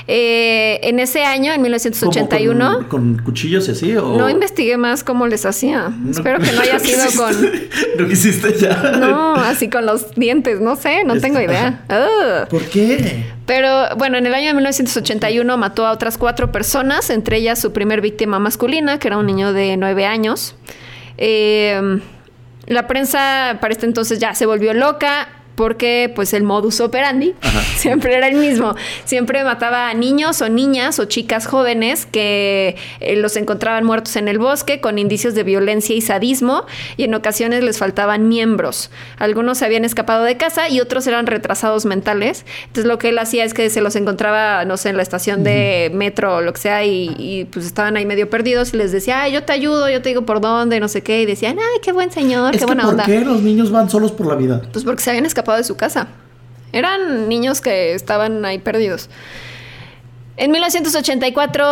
Eh, en ese año, en ¿Cómo, 1981... Con, con cuchillos y así? O... No investigué más cómo les hacía. No- Espero que no haya sido con... No quisiste ya. No, así con los dientes, no sé, no tengo idea. Ugh. ¿Por qué? Pero bueno, en el año de 1981 mató a otras cuatro personas, entre ellas su primer víctima masculina, que era un niño de nueve años. Eh, la prensa para este entonces ya se volvió loca porque pues el modus operandi siempre era el mismo. Siempre mataba a niños o niñas o chicas jóvenes que eh, los encontraban muertos en el bosque con indicios de violencia y sadismo y en ocasiones les faltaban miembros. Algunos se habían escapado de casa y otros eran retrasados mentales. Entonces lo que él hacía es que se los encontraba, no sé, en la estación de metro o lo que sea y, y, pues estaban ahí medio perdidos y les decía, ay, yo te ayudo, yo te digo por dónde, no sé qué. Y decían, ay, qué buen señor, Es qué que buena ¿por onda. qué los niños van solos por la vida? Pues porque se habían escapado de su casa. Eran niños que estaban ahí perdidos. En 1984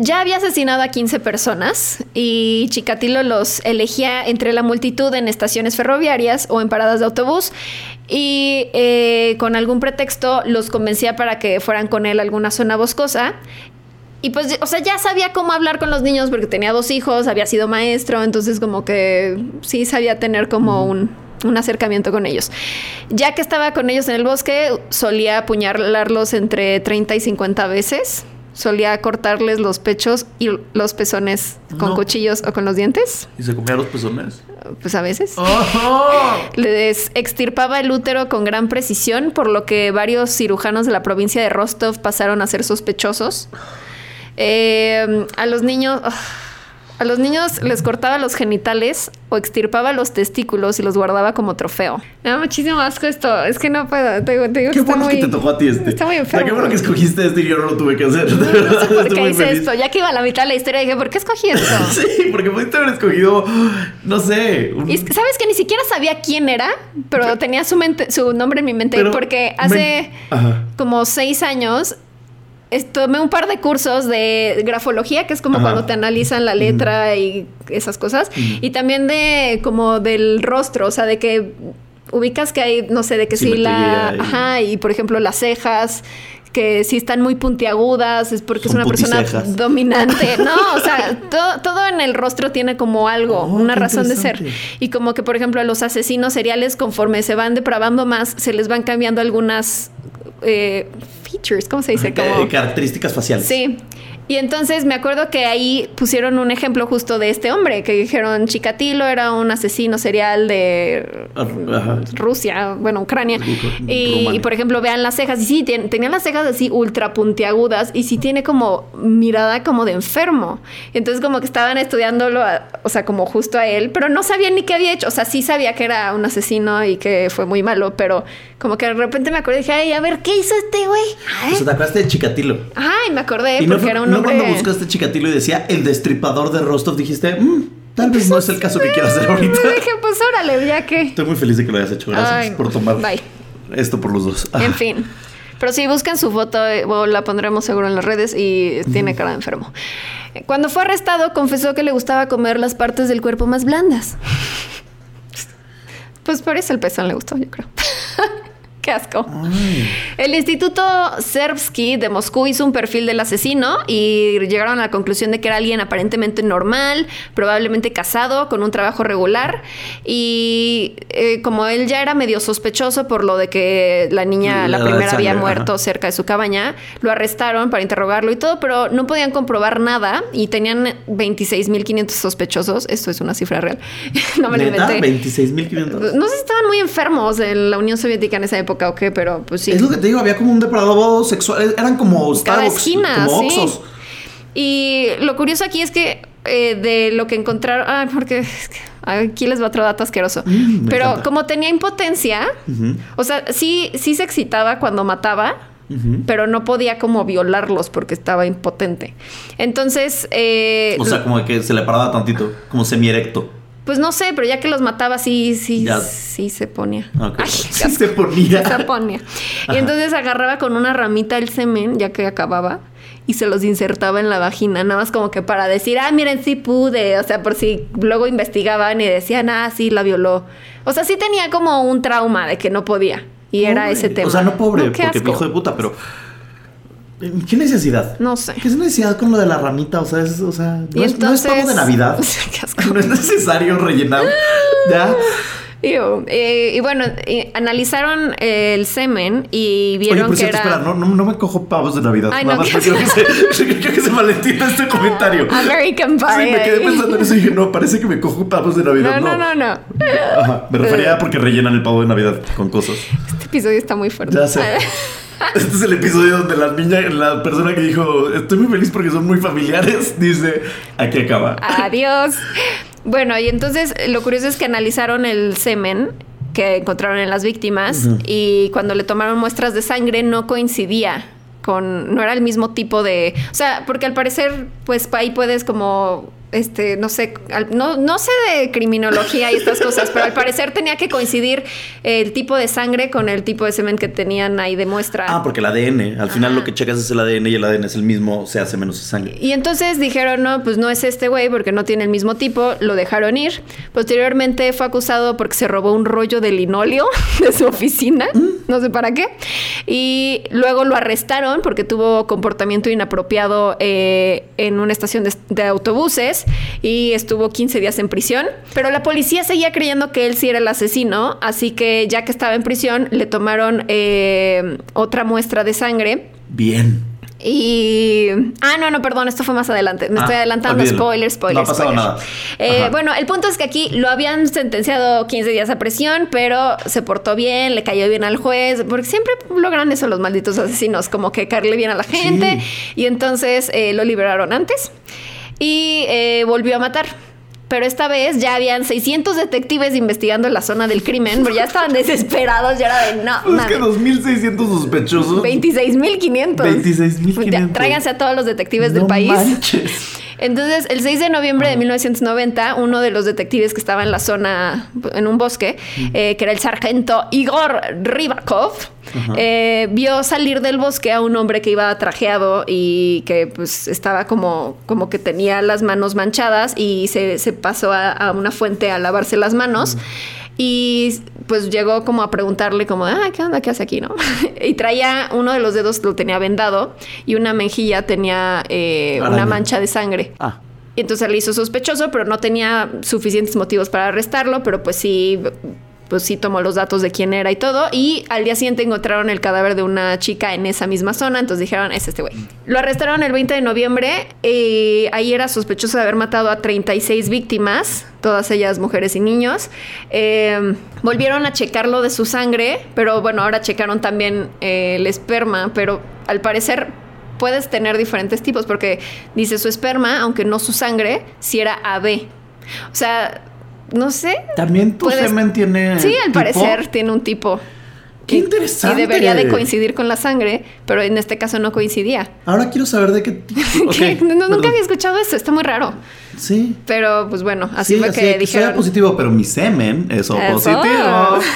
ya había asesinado a 15 personas y Chikatilo los elegía entre la multitud en estaciones ferroviarias o en paradas de autobús y eh, con algún pretexto los convencía para que fueran con él a alguna zona boscosa. Y pues, o sea, ya sabía cómo hablar con los niños porque tenía dos hijos, había sido maestro, entonces como que sí sabía tener como un, un acercamiento con ellos. Ya que estaba con ellos en el bosque, solía apuñalarlos entre 30 y 50 veces. Solía cortarles los pechos y los pezones con No. cuchillos o con los dientes. ¿Y se comía los pezones? Pues a veces. ¡Oh! Les extirpaba el útero con gran precisión, por lo que varios cirujanos de la provincia de Rostov pasaron a ser sospechosos. Eh, a los niños. A los niños les cortaba los genitales o extirpaba los testículos y los guardaba como trofeo. Me da muchísimo asco esto. Es que no puedo. Te digo, te digo Qué está bueno muy- que te tocó a ti este. Está muy O sea, enfermo. qué bueno que escogiste este y yo no lo tuve que hacer. No sé por qué hice feliz. esto. Ya que iba a la mitad de la historia, dije, ¿por qué escogí esto? Sí, porque pudiste haber escogido, no sé. un- Y ¿Sabes que ni siquiera sabía quién era? Pero tenía su, mente, su nombre en mi mente Pero porque hace como seis años tomé un par de cursos de grafología, que es como Ajá. cuando te analizan la letra y esas cosas, y también de como del rostro, o sea, de que ubicas que hay, no sé, de que si la, y- ajá, y por ejemplo las cejas que si están muy puntiagudas es porque Son es una persona dominante. No, o sea, todo, todo en el rostro tiene como algo, Oh, una razón de ser. Y como que, por ejemplo, a los asesinos seriales, conforme se van depravando más, se les van cambiando algunas eh, features, ¿cómo se dice? Como, características faciales. sí. Y entonces me acuerdo que ahí pusieron un ejemplo justo de este hombre, que dijeron Chikatilo era un asesino serial de Ajá. Rusia, bueno, Ucrania. Y, por ejemplo, vean las cejas. Y sí, tien- tenía las cejas así ultra puntiagudas y sí tiene como mirada como de enfermo. Entonces como que estaban estudiándolo, a- o sea, como justo a él, pero no sabían ni qué había hecho. O sea, sí sabía que era un asesino y que fue muy malo, pero como que de repente me acordé y dije, ay, a ver, ¿qué hizo este güey? O sea, te acordaste de Chikatilo. Ay, me acordé y no, porque fue- era un no cuando buscaste Chikatilo y decía el destripador de Rostov, dijiste, "Mm, tal vez no es el caso que quiero hacer ahorita. Dije, pues órale, ya que... Estoy muy feliz de que lo hayas hecho. Gracias Ay, por tomar bye. esto por los dos. Ah, En fin. Pero si buscan su foto, eh, o la pondremos seguro en las redes y tiene cara de enfermo. Cuando fue arrestado, confesó que le gustaba comer las partes del cuerpo más blandas. Pues por eso el pezón le gustó, yo creo. Qué asco. ay. El Instituto Serbsky de Moscú hizo un perfil del asesino y llegaron a la conclusión de que era alguien aparentemente normal, probablemente casado, con un trabajo regular. Y eh, como él ya era medio sospechoso por lo de que la niña, la, La primera, sangre, había muerto ajá. cerca de su cabaña, lo arrestaron para interrogarlo y todo, pero no podían comprobar nada y tenían 26.500 sospechosos. Esto es una cifra real. no me lo inventé. 26.500. No sé si estaban muy enfermos en la Unión Soviética en esa época o qué, pero pues sí. Es lo que te digo, había como un depredador sexual. Eran como Starbucks, esquina, como sí. Oxxos. Y lo curioso aquí es que eh, de lo que encontraron, ah, porque es que aquí les va otro dato asqueroso. Mm, Pero encanta. como tenía impotencia, o sea, sí, sí se excitaba cuando mataba. Pero no podía como violarlos porque estaba impotente. Entonces, eh, O sea, como que se le paraba tantito, como semierecto. Pues no sé, pero ya que los mataba, sí, sí, Ya. sí se ponía. Ay, Sí se ponía. se ponía. Y entonces agarraba con una ramita el semen, ya que acababa, y se los insertaba en la vagina, nada más como que para decir, ah, miren, sí pude. O sea, por si luego investigaban y decían, ah, sí, la violó. O sea, sí tenía como un trauma de que no podía. Y era ese tema. O sea, no pobre, No, porque asco. hijo de puta, pero. ¿Qué necesidad? No sé. ¿Qué necesidad con lo de la ramita? O sea, es, o sea, no, Y es, no es pavo de Navidad. No es necesario rellenar. Ya. Ew. Eh, y bueno, eh, analizaron el semen y Oye, vieron por que era... espera, no, no, no me cojo pavos de Navidad. Ay, Nada no, más ¿qué creo que, se, creo que se malentienda este comentario. American Pie. Sí, me quedé pensando en eso y dije, no, parece que me cojo pavos de Navidad. No, No, no, no, no. Ajá, me refería a porque rellenan el pavo de Navidad con cosas. Este episodio está muy fuerte. Ya sé. Este es el episodio donde la niña, la persona que dijo, estoy muy feliz porque son muy familiares, dice, aquí acaba. Adiós. Bueno, y entonces lo curioso es que analizaron el semen que encontraron en las víctimas y cuando le tomaron muestras de sangre no coincidía con, no era el mismo tipo de, o sea, porque al parecer, pues ahí puedes como, este, no sé, al- no, no sé de criminología y estas cosas, pero al parecer tenía que coincidir el tipo de sangre con el tipo de semen que tenían ahí de muestra. Ah, porque el ADN, al final Ajá. lo que checas es el ADN y el ADN es el mismo, se hace menos sangre. Y entonces dijeron, no, pues no es este güey porque no tiene el mismo tipo, lo dejaron ir. Posteriormente fue acusado porque se robó un rollo de linóleo de su oficina, no sé para qué. Y luego lo arrestaron porque tuvo comportamiento inapropiado eh, en una estación de, de autobuses y estuvo 15 días en prisión. Pero la policía seguía creyendo que él sí era el asesino, así que ya que estaba en prisión le tomaron eh, otra muestra de sangre. Bien. Y. Ah, no, no, perdón, esto fue más adelante. Me Ah, estoy adelantando. olvídalo. Spoiler, spoiler. No ha pasado spoiler. nada. Eh, bueno, el punto es que aquí lo habían sentenciado 15 días a prisión, pero se portó bien, le cayó bien al juez, porque siempre logran eso los malditos asesinos, como que caerle bien a la gente. Y entonces eh, lo liberaron antes y eh, volvió a matar. Pero esta vez ya habían 600 detectives investigando la zona del crimen, pero ya estaban desesperados, ya era de no, es que mames. 2.600 sospechosos. 26.500. 26.500. Ya, Tráiganse a todos los detectives del No país. manches. Entonces, el 6 de noviembre de 1990, uno de los detectives que estaba en la zona, en un bosque, eh, que era el sargento Igor Rybakov, eh, vio salir del bosque a un hombre que iba trajeado y que pues estaba como, como que tenía las manos manchadas y se, se pasó a, a una fuente a lavarse las manos. Y pues llegó como a preguntarle como, ah, ¿qué onda? ¿Qué hace aquí? ¿No? y traía, uno de los dedos lo tenía vendado y una mejilla tenía eh, una mancha de sangre. Ah. Y entonces le hizo sospechoso, pero no tenía suficientes motivos para arrestarlo, pero pues sí, pues sí tomó los datos de quién era y todo. Y al día siguiente encontraron el cadáver de una chica en esa misma zona, entonces dijeron, es este güey. Lo arrestaron el 20 de noviembre, eh, ahí era sospechoso de haber matado a 36 víctimas, todas ellas mujeres y niños. Eh, volvieron a checarlo de su sangre, pero bueno, ahora checaron también eh, el esperma, pero al parecer puedes tener diferentes tipos, porque dice su esperma, aunque no su sangre, si era AB. O sea, no sé. También tu Puedes- semen tiene. Sí, al tipo? parecer tiene un tipo. Qué Y- interesante. Y debería de coincidir con la sangre, pero en este caso no coincidía. Ahora quiero saber de qué tipo. Ok, ¿Qué? No, nunca había escuchado eso, está muy raro. Sí. Pero pues bueno, así sí, fue así que que sea dijeron. positivo, pero mi semen es O positivo.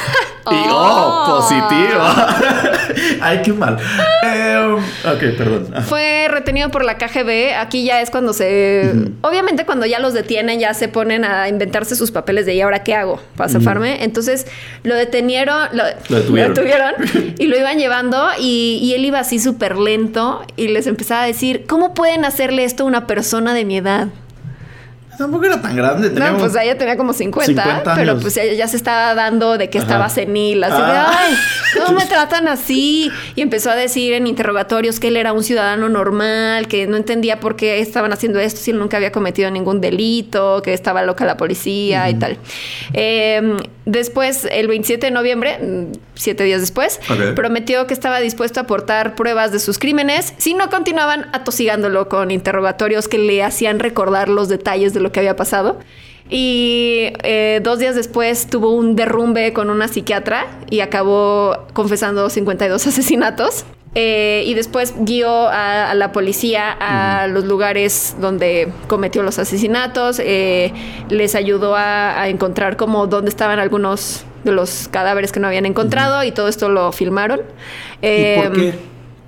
Y O Oh. positivo. Ay, qué mal. Eh, ok, perdón. Fue retenido por la KGB. Aquí ya es cuando se. Obviamente, cuando ya los detienen, ya se ponen a inventarse sus papeles de ¿y ahora qué hago? Para zafarme. Entonces lo detenieron, lo, Lo detuvieron. detuvieron y lo iban llevando. Y, y él iba así súper lento y les empezaba a decir: ¿Cómo pueden hacerle esto a una persona de mi edad? Tampoco era tan grande. No, teníamos- pues ella tenía como 50, 50 pero pues ella ya se estaba dando de que Ajá. estaba senil, así de, Ah. ay, ¿cómo me tratan así? Y empezó a decir en interrogatorios que él era un ciudadano normal, que no entendía por qué estaban haciendo esto si él nunca había cometido ningún delito, que estaba loca la policía y tal. Eh, después, el 27 de noviembre, siete días después, prometió que estaba dispuesto a aportar pruebas de sus crímenes si no continuaban atosigándolo con interrogatorios que le hacían recordar los detalles de lo que había pasado. Y eh, dos días después tuvo un derrumbe con una psiquiatra y acabó confesando 52 asesinatos. Eh, y después guió a, a la policía a los lugares donde cometió los asesinatos. eh, les ayudó a, a encontrar como dónde estaban algunos de los cadáveres que no habían encontrado y todo esto lo filmaron. ¿Y Eh, por qué?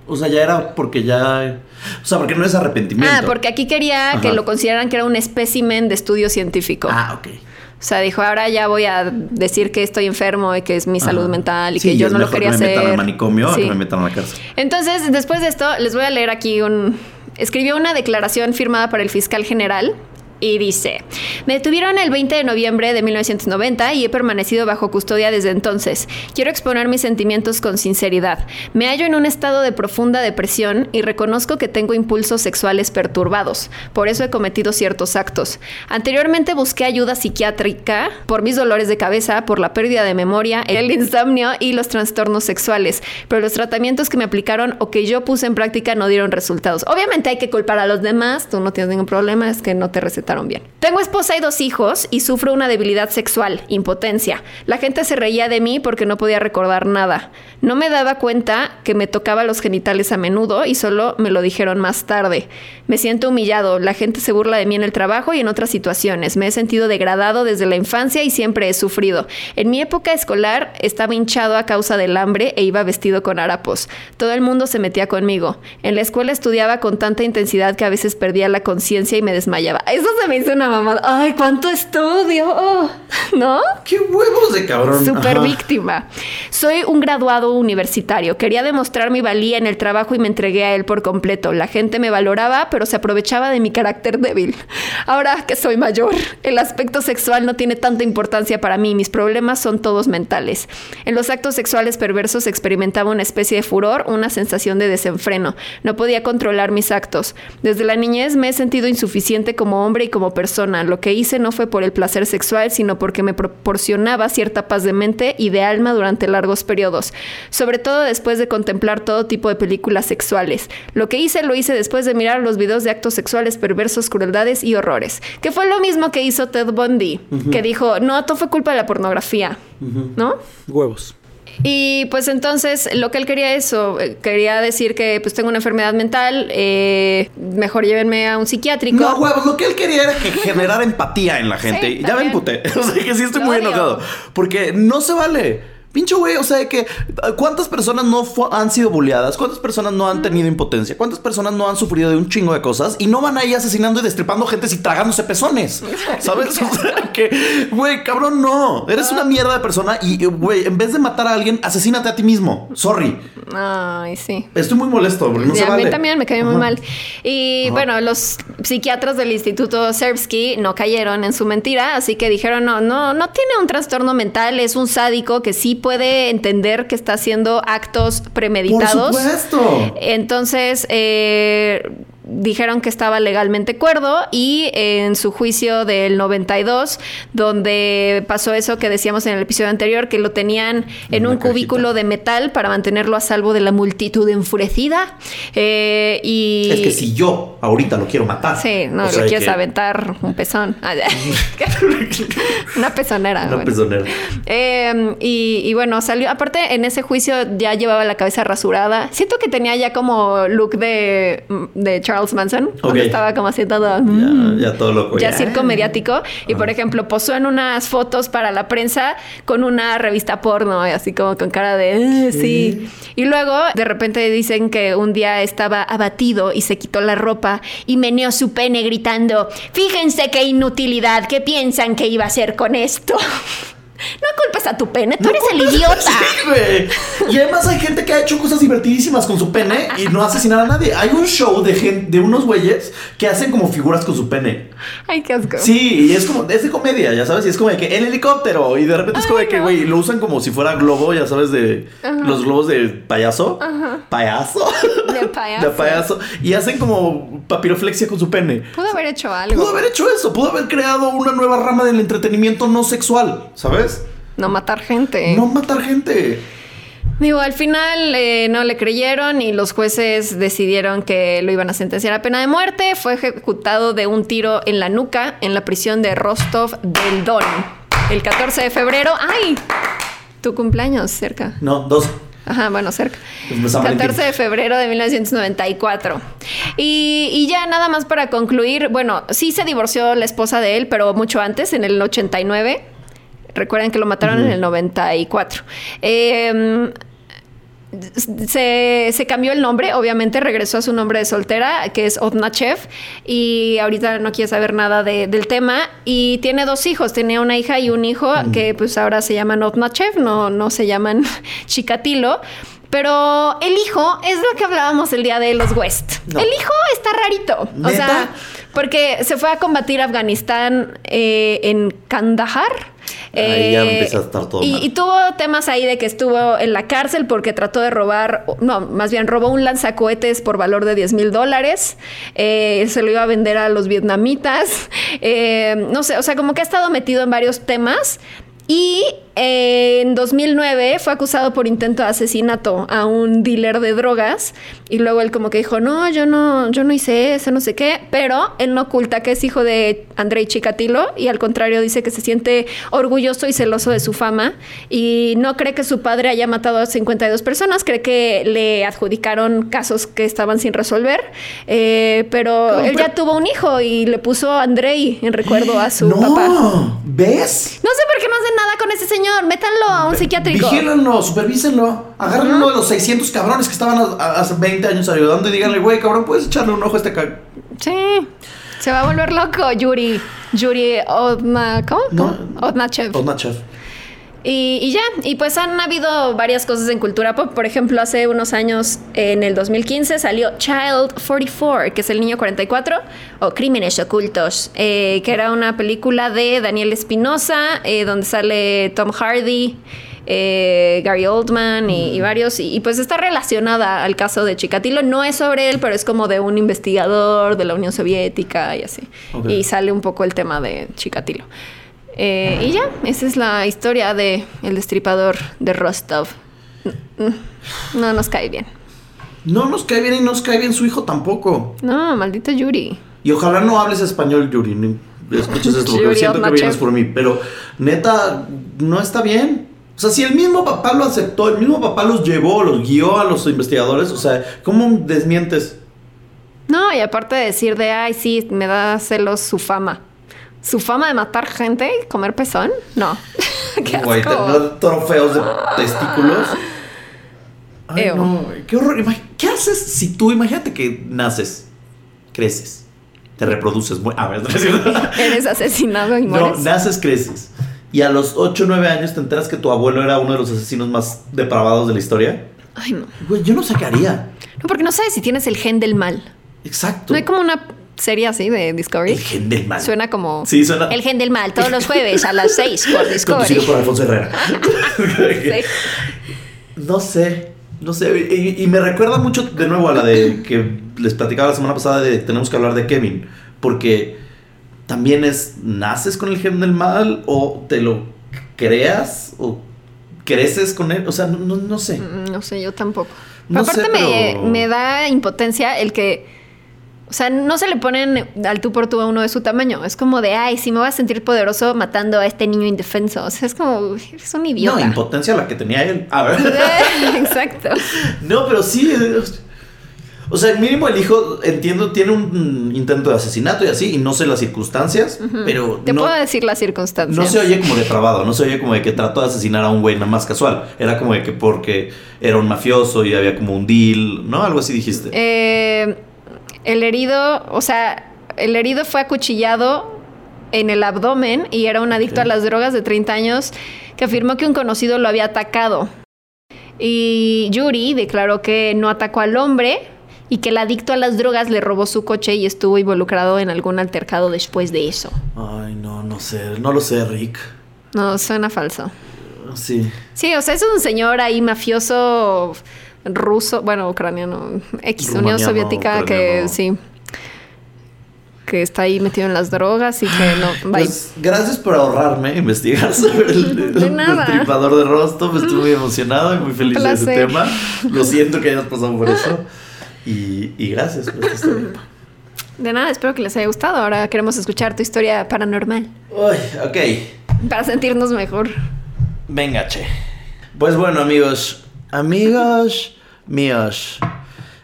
O sea, ya era porque ya. O sea, porque no es arrepentimiento. Ah, porque aquí quería que lo consideraran que era un espécimen de estudio científico. Ah, ok. O sea, dijo, ahora ya voy a decir que estoy enfermo y que es mi Ajá. salud mental y Sí, que yo no lo quería que me hacer. metan al manicomio Sí. que me metan a la cárcel. Entonces, después de esto, les voy a leer aquí un... Escribió una declaración firmada por el fiscal general y dice, me detuvieron el 20 de noviembre de 1990 y he permanecido bajo custodia desde entonces. Quiero exponer mis sentimientos con sinceridad. Me hallo en un estado de profunda depresión y reconozco que tengo impulsos sexuales perturbados. Por eso he cometido ciertos actos. Anteriormente busqué ayuda psiquiátrica por mis dolores de cabeza, por la pérdida de memoria, el insomnio y los trastornos sexuales, pero los tratamientos que me aplicaron o que yo puse en práctica no dieron resultados. Obviamente hay que culpar a los demás, tú no tienes ningún problema, es que no te recetaron bien. Tengo esposa y dos hijos y sufro una debilidad sexual, impotencia. La gente se reía de mí porque no podía recordar nada. No me daba cuenta que me tocaba los genitales a menudo y solo me lo dijeron más tarde. Me siento humillado, la gente se burla de mí en el trabajo y en otras situaciones. Me he sentido degradado desde la infancia y siempre he sufrido. En mi época escolar estaba hinchado a causa del hambre e iba vestido con harapos. Todo el mundo se metía conmigo. En la escuela estudiaba con tanta intensidad que a veces perdía la conciencia y me desmayaba. Eso se me hizo una mamada. ¡Ay, cuánto estudio! Oh, ¿No? ¡Qué huevos de cabrón! Super Ajá. víctima. Soy un graduado universitario. Quería demostrar mi valía en el trabajo y me entregué a él por completo. La gente me valoraba, pero se aprovechaba de mi carácter débil. Ahora que soy mayor, el aspecto sexual no tiene tanta importancia para mí. Mis problemas son todos mentales. En los actos sexuales perversos experimentaba una especie de furor, una sensación de desenfreno. No podía controlar mis actos. Desde la niñez me he sentido insuficiente como hombre y como persona. Lo que hice no fue por el placer sexual, sino porque me proporcionaba cierta paz de mente y de alma durante largos periodos, sobre todo después de contemplar todo tipo de películas sexuales. Lo que hice lo hice después de mirar los videos de actos sexuales perversos, crueldades y horrores, que fue lo mismo que hizo Ted Bundy, que dijo, no, todo fue culpa de la pornografía, ¿no? Huevos. Y pues entonces lo que él quería eso, eh, quería decir que pues tengo una enfermedad mental, eh, mejor llévenme a un psiquiátrico. No, huevos, lo que él quería era que generar empatía en la gente. Sí, ya me emputé. O sea, que sí estoy Lo muy odio. enojado. Porque no se vale. Pinche güey, o sea, de que ¿cuántas personas no han sido bulleadas? ¿Cuántas personas no han tenido impotencia? ¿Cuántas personas no han sufrido de un chingo de cosas? Y no van ahí asesinando y destripando gente y tragándose pezones. ¿Sabes? O sea, que, güey, cabrón, no. Eres una mierda de persona y, güey, en vez de matar a alguien, asesínate a ti mismo. Sorry. Ay, sí. Estoy muy molesto porque no Sí, se a vale. mí también me cayó muy Ajá. mal. Y Ajá. bueno, los psiquiatras del Instituto Serbsky no cayeron en su mentira, así que dijeron, no, no, no tiene un trastorno mental, es un sádico que sí puede entender que está haciendo actos Por premeditados. supuesto. Entonces, eh, dijeron que estaba legalmente cuerdo y en su juicio del 92, donde pasó eso que decíamos en el episodio anterior, que lo tenían en un cubículo de metal para mantenerlo a salvo de la multitud enfurecida. Eh, y... Es que si yo ahorita lo quiero matar. Sí, no, le quieres que- aventar un pezón. Ah. Una pezonera. Una bueno. pezonera. Eh, y, y bueno, salió. Aparte, en ese juicio ya llevaba la cabeza rasurada. Siento que tenía ya como look de, de Charles Manson. Cuando Ok. estaba como así todo. mm, Ya, ya todo loco. ya circo mediático. Y por ejemplo, posó en unas fotos para la prensa con una revista porno, y así como con cara de "Eh, sí. Y luego, de repente dicen que un día estaba abatido y se quitó la ropa y meneó su pene gritando: Fíjense qué inutilidad, ¿qué piensan que iba a hacer con esto? No culpes a tu pene, tú eres el idiota. Sí, güey. Y además hay gente que ha hecho cosas divertidísimas con su pene y no ha asesinado a nadie. Hay un show de gente, de unos güeyes que hacen como figuras con su pene. Ay, qué asco. Sí, y es como, es de comedia, ya sabes, y es como de que el helicóptero, y de repente es como de que, no. güey, lo usan como si fuera globo, ya sabes, de los globos de payaso. Payaso. De payaso. De payaso. Y hacen como papiroflexia con su pene. Pudo haber hecho algo. Pudo haber hecho eso, pudo haber creado una nueva rama del entretenimiento no sexual, ¿sabes? No matar gente. No matar gente. Digo, al final eh, no le creyeron y los jueces decidieron que lo iban a sentenciar a pena de muerte. Fue ejecutado de un tiro en la nuca en la prisión de Rostov del Don el 14 de febrero. ¡Ay! Tu cumpleaños cerca. No, dos. Ajá, bueno, cerca. Pues me San Valentín. 14 de febrero de 1994. Y, y ya nada más para concluir, bueno, sí se divorció la esposa de él, pero mucho antes, en el 89. Recuerden que lo mataron en el 94. Eh, se, se cambió el nombre, obviamente regresó a su nombre de soltera, que es Otnachev, y ahorita no quiere saber nada de- del tema. Y tiene dos hijos, tenía una hija y un hijo que pues ahora se llaman Otnachev, no, no se llaman Chikatilo. Pero el hijo es lo que hablábamos el día de los West. No. El hijo está rarito. O sea, porque se fue a combatir Afganistán eh, en Kandahar. Ahí ya Eh, empieza a estar todo y, mal. y tuvo temas ahí de que estuvo en la cárcel porque trató de robar, no, más bien robó un lanzacohetes por valor de 10 mil dólares. Eh, se lo iba a vender a los vietnamitas. Eh, no sé, o sea, como que ha estado metido en varios temas. Y en 2009 fue acusado por intento de asesinato a un dealer de drogas y luego él como que dijo, no, yo no, yo no hice eso, no sé qué, pero él no oculta que es hijo de Andrei Chikatilo y al contrario dice que se siente orgulloso y celoso de su fama y no cree que su padre haya matado a 52 personas, cree que le adjudicaron casos que estaban sin resolver, eh, pero él ya tuvo un hijo y le puso Andrei en recuerdo a su no, papá. ¿ves? No sé por qué no hacen nada con ese señor. Métanlo a un psiquiátrico. Vigílenlo, supervísenlo. Agarren uno de los 600 cabrones que estaban a- a- hace 20 años ayudando y díganle, güey, cabrón, puedes echarle un ojo a este ca... Sí. Se va a volver loco, Yuri. Yuri Odna... ¿Cómo? No. Odnachev. Odnachev. Y, y ya, y pues han habido varias cosas en cultura pop. Por ejemplo, hace unos años, en el 2015, salió Child 44, que es el niño 44, o Crímenes Ocultos, eh, que era una película de Daniel Espinosa, eh, donde sale Tom Hardy. eh, Gary Oldman y, y varios, y, y pues está relacionada al caso de Chikatilo. No es sobre él, pero es como de un investigador de la Unión Soviética y así. Y sale un poco el tema de Chikatilo. Eh, y ya, esa es la historia de El Destripador de Rostov. No nos cae bien. No nos cae bien y nos cae bien su hijo tampoco. No, maldito Yuri. Y ojalá no hables español, Yuri. ni escuches esto, porque siento que vienes por mí. Pero neta, no está bien. O sea, si el mismo papá lo aceptó, el mismo papá los llevó, los guió a los investigadores, o sea, ¿cómo desmientes? No, y aparte de decir de, ay, sí, me da celos su fama. ¿Su fama de matar gente y comer pezón? No. Qué Güey, asco. tener trofeos de testículos. Ay, Ew. no, qué horror. ¿Qué haces si tú, imagínate que naces, creces, te reproduces? muy- A ver, no. Eres asesinado y No, mueres. naces, creces. Y a los 8 o 9 años te enteras que tu abuelo era uno de los asesinos más depravados de la historia. Ay, no. Güey, yo no sacaría. No, porque no sabes si tienes el gen del mal. Exacto. No hay como una serie así de Discovery. El gen del mal. Suena como. Sí, suena. El gen del mal, todos los jueves a las 6 por Discovery. Conducido por Alfonso Herrera. Sí. No sé, no sé. Y, y me recuerda mucho de nuevo a la de que les platicaba la semana pasada de tenemos que hablar de Kevin. Porque también es, ¿naces con el gen del mal o te lo creas o creces con él? O sea, no, no, no sé. Mm, No sé, yo tampoco. No Aparte sé, me, pero- me da impotencia el que... O sea, no se le ponen al tú por tú a uno de su tamaño. Es como de, ay, si me voy a sentir poderoso matando a este niño indefenso. O sea, es como, eres un No, idiota. impotencia la que tenía él. A ver. Exacto. No, pero sí. eh, O sea, mínimo el hijo, entiendo, tiene un intento de asesinato y así, y no sé las circunstancias, pero Te no, puedo decir las circunstancias. no se oye como depravado, no se oye como de que trató de asesinar a un güey nada más casual. Era como de que porque era un mafioso y había como un deal, ¿no? Algo así dijiste. Eh, el herido, o sea, el herido fue acuchillado en el abdomen y era un adicto a las drogas de 30 años que afirmó que un conocido lo había atacado. Y Yuri declaró que no atacó al hombre y que el adicto a las drogas le robó su coche y estuvo involucrado en algún altercado después de eso. Ay, no, no sé, no lo sé, Rick. No, suena falso. Sí. Sí, o sea, es un señor ahí mafioso ruso, bueno, ucraniano, X, Unión Soviética, que sí, que está ahí metido en las drogas y que no, bye. Pues gracias por ahorrarme investigar sobre el, De el nada. destripador de Rostov. Estoy muy emocionado y muy feliz de ese tema. Lo siento que hayas pasado por eso. Y, y gracias por esta historia. De nada, espero que les haya gustado. Ahora queremos escuchar tu historia paranormal Uy, ok. para sentirnos mejor. Venga, che. Pues bueno, amigos. Amigos míos.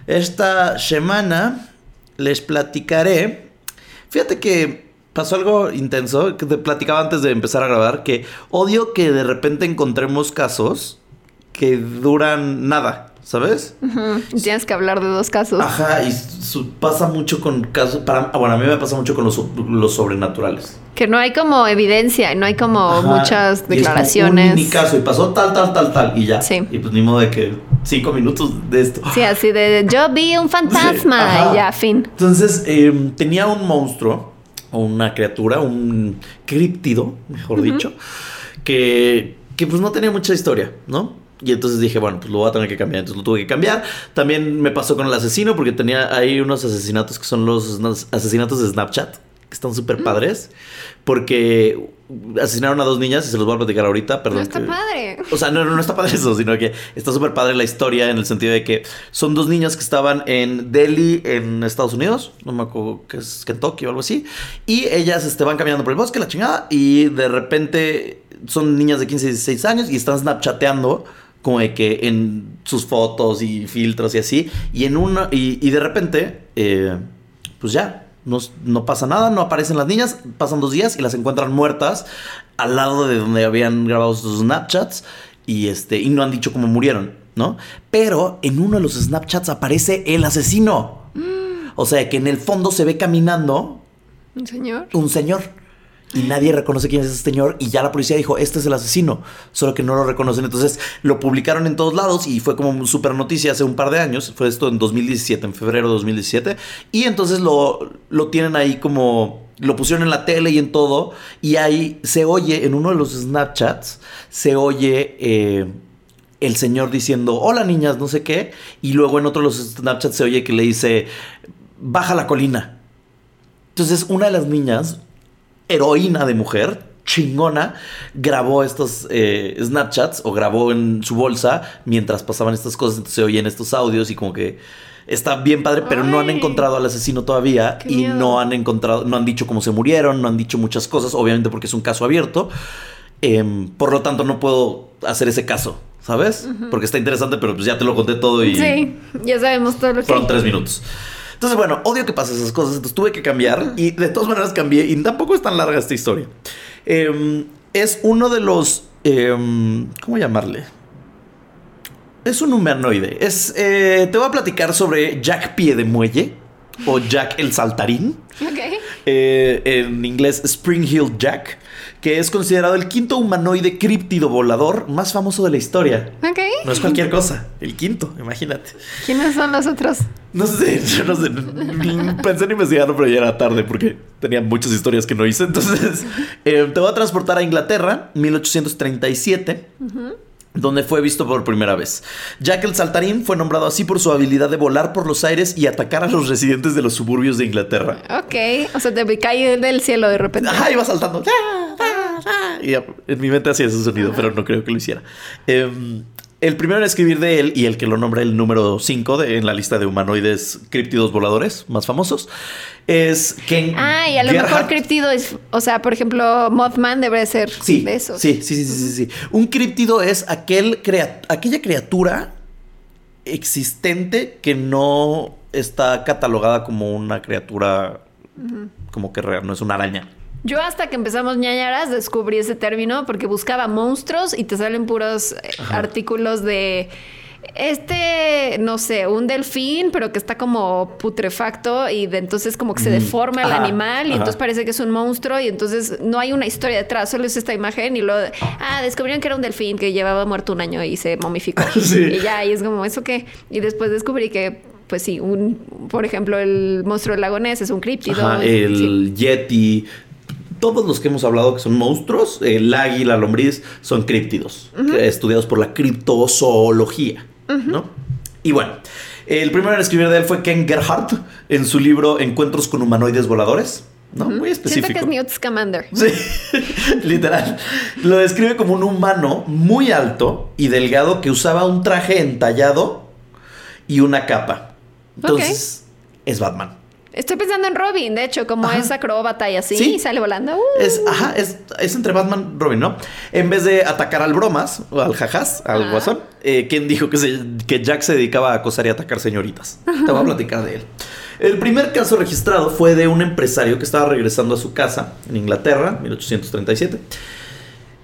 Esta semana les platicaré. Fíjate que pasó algo intenso que te platicaba antes de empezar a grabar. Que odio que de repente encontremos casos que duran nada. ¿Sabes? Tienes que hablar de dos casos. Ajá, y su- pasa mucho con casos. Para, bueno, a mí me pasa mucho con los, los sobrenaturales. Que no hay como evidencia, no hay como Ajá, muchas declaraciones. Mini caso y pasó tal, tal, tal, tal y ya. Sí. Y pues ni modo de que cinco minutos de esto. Sí, así de yo vi un fantasma y ya, fin. Entonces eh, tenía un monstruo o una criatura, un críptido, mejor dicho, que, que pues no tenía mucha historia, ¿no? Y entonces dije, bueno, pues lo voy a tener que cambiar. Entonces lo tuve que cambiar. También me pasó con el asesino, porque tenía ahí unos asesinatos que son los asesinatos de Snapchat, que están súper padres. Porque asesinaron a dos niñas y se los voy a platicar ahorita. Perdón. No está que- padre. o sea, no, no, no está padre eso, sino que está súper padre la historia en el sentido de que son dos niñas que estaban en Delhi, en Estados Unidos, no me acuerdo que es Kentucky o algo así, y ellas este, van caminando por el bosque, la chingada, y de repente son niñas de 15 y 16 años y están snapchateando como de que en sus fotos y filtros y así, y en una, y, y de repente, eh, pues ya, no, no pasa nada, no aparecen las niñas, pasan dos días y las encuentran muertas al lado de donde habían grabado sus Snapchats y, este, y no han dicho cómo murieron, ¿no? Pero en uno de los Snapchats aparece el asesino. O sea, que en el fondo se ve caminando Un señor. un señor. Y nadie reconoce quién es ese señor. Y ya la policía dijo, este es el asesino. Solo que no lo reconocen. Entonces lo publicaron en todos lados y fue como super noticia hace un par de años. Fue esto en 2017, en febrero de 2017. Y entonces lo, lo tienen ahí como... Lo pusieron en la tele y en todo. Y ahí se oye, en uno de los Snapchats, se oye... eh, el señor diciendo, hola niñas, no sé qué. Y luego en otro de los Snapchats se oye que le dice, baja la colina. Entonces, una de las niñas, heroína de mujer, chingona, grabó estos eh, Snapchats o grabó en su bolsa mientras pasaban estas cosas. Entonces se oyen estos audios y como que está bien padre, pero no han encontrado al asesino todavía y miedo. no han encontrado, no han dicho cómo se murieron, no han dicho muchas cosas, obviamente porque es un caso abierto. Em, por lo tanto, no puedo hacer ese caso, ¿sabes? Porque está interesante, pero pues ya te lo conté todo y Sí, ya sabemos todo lo que. fueron tres minutos. Entonces, bueno, odio que pasen esas cosas. Entonces tuve que cambiar y de todas maneras cambié. Y tampoco es tan larga esta historia. Em, es uno de los. em, ¿Cómo llamarle? Es un humanoide. Es, eh, te voy a platicar sobre Jack Pie de Muelle o Jack el Saltarín. Eh, en inglés Spring Hill Jack, que es considerado el quinto humanoide críptido volador más famoso de la historia. Ok. No es cualquier cosa, el quinto, imagínate. ¿Quiénes son los otros? No sé, yo no sé. Pensé en investigarlo, pero ya era tarde porque tenía muchas historias que no hice. Entonces, eh, te voy a transportar a Inglaterra, 1837. Donde fue visto por primera vez. Jack el Saltarín fue nombrado así por su habilidad de volar por los aires y atacar a los residentes de los suburbios de Inglaterra. Ok. O sea, te cae del cielo de repente. Ajá, iba saltando. Y en mi mente hacía ese sonido, pero no creo que lo hiciera. Em, el primero en escribir de él y el que lo nombra el número 5 en la lista de humanoides críptidos voladores más famosos es Ken Ah, y a lo mejor criptido es. O sea, por ejemplo, Mothman debe ser Sí, de sí, sí, sí, sí, sí, sí. Un críptido es aquel crea- aquella criatura existente que no está catalogada como una criatura como que real, no es una araña. Yo hasta que empezamos ñañaras descubrí ese término porque buscaba monstruos y te salen puros eh, artículos de este, no sé, un delfín, pero que está como putrefacto y de entonces como que se deforma el Ajá, animal y ajá. entonces parece que es un monstruo y entonces no hay una historia detrás, solo es esta imagen y luego, ah, descubrieron que era un delfín que llevaba muerto un año y se momificó. Sí. Y ya, y es como, ¿eso qué? Y después descubrí que, pues sí, un, por ejemplo, el monstruo del lago Ness es un críptido. Ajá, Sí. el Yeti, todos los que hemos hablado que son monstruos, el águila, la lombriz, son críptidos, estudiados por la criptozoología, ¿no? Y bueno, el primero en escribir de él fue Ken Gerhardt en su libro Encuentros con humanoides voladores, ¿no? Muy específico. Siento que es Newt Scamander. Sí, literal. Lo describe como un humano muy alto y delgado que usaba un traje entallado y una capa. Entonces, es Batman. Estoy pensando en Robin, de hecho, como Ajá. es acróbata y así, Sí. y sale volando. ¡uh! Es, ajá, es, es entre Batman y Robin, ¿no? En vez de atacar al bromas o al jajas, al Ajá. guasón, eh, ¿quién dijo que, se- que Jack se dedicaba a acosar y atacar señoritas? Te voy a platicar de él. El primer caso registrado fue de un empresario que estaba regresando a su casa en Inglaterra, 1837.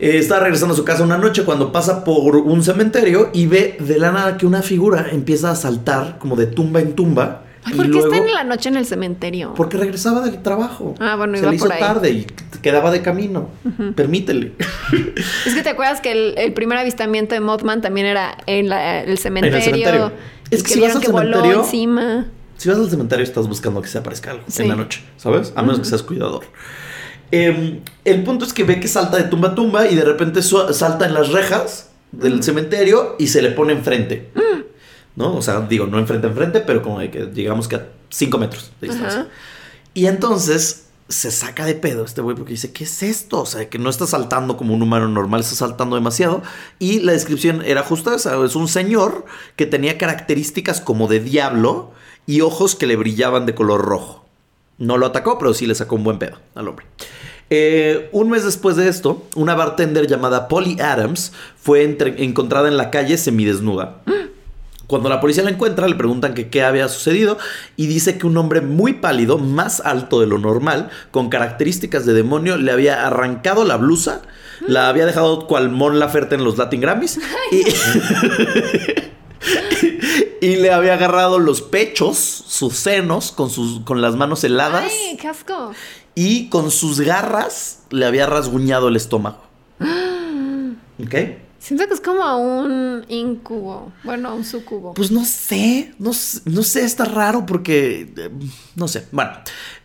Eh, estaba regresando a su casa una noche cuando pasa por un cementerio y ve de la nada que una figura empieza a saltar como de tumba en tumba. Ay, ¿Por qué luego- está en la noche en el cementerio? porque regresaba del trabajo. Ah, bueno, Se iba le hizo por ahí. tarde y quedaba de camino. Permítele. Es que te acuerdas que el, el primer avistamiento de Mothman también era en la- el cementerio. Es que que si vas al que cementerio- encima. Si vas al cementerio estás buscando que se aparezca algo Sí. en la noche, ¿sabes? A menos que seas cuidador. Eh, el punto es que ve que salta de tumba a tumba y de repente salta en las rejas del cementerio y se le pone enfrente. ¿No? O sea, digo, no enfrente a enfrente, pero como de que digamos que a 5 metros de distancia. Ajá. Y entonces se saca de pedo este güey porque dice, ¿qué es esto? O sea, que no está saltando como un humano normal, está saltando demasiado. Y la descripción era justo esa, es un señor que tenía características como de diablo y ojos que le brillaban de color rojo. No lo atacó, pero sí le sacó un buen pedo al hombre. Eh, un mes después de esto, una bartender llamada Polly Adams fue entre- encontrada en la calle semidesnuda. Cuando la policía la encuentra, le preguntan que qué había sucedido y dice que un hombre muy pálido, más alto de lo normal, con características de demonio, le había arrancado la blusa, la había dejado cual Mon Laferte en los Latin Grammys y, y le había agarrado los pechos, sus senos, con, sus, con las manos heladas ¡Ay, qué asco! y con sus garras le había rasguñado el estómago. ¿Ok? Siento que es como un incubo. Bueno, un sucubo. Pues no sé, no, no sé, está raro porque, eh, no sé. Bueno,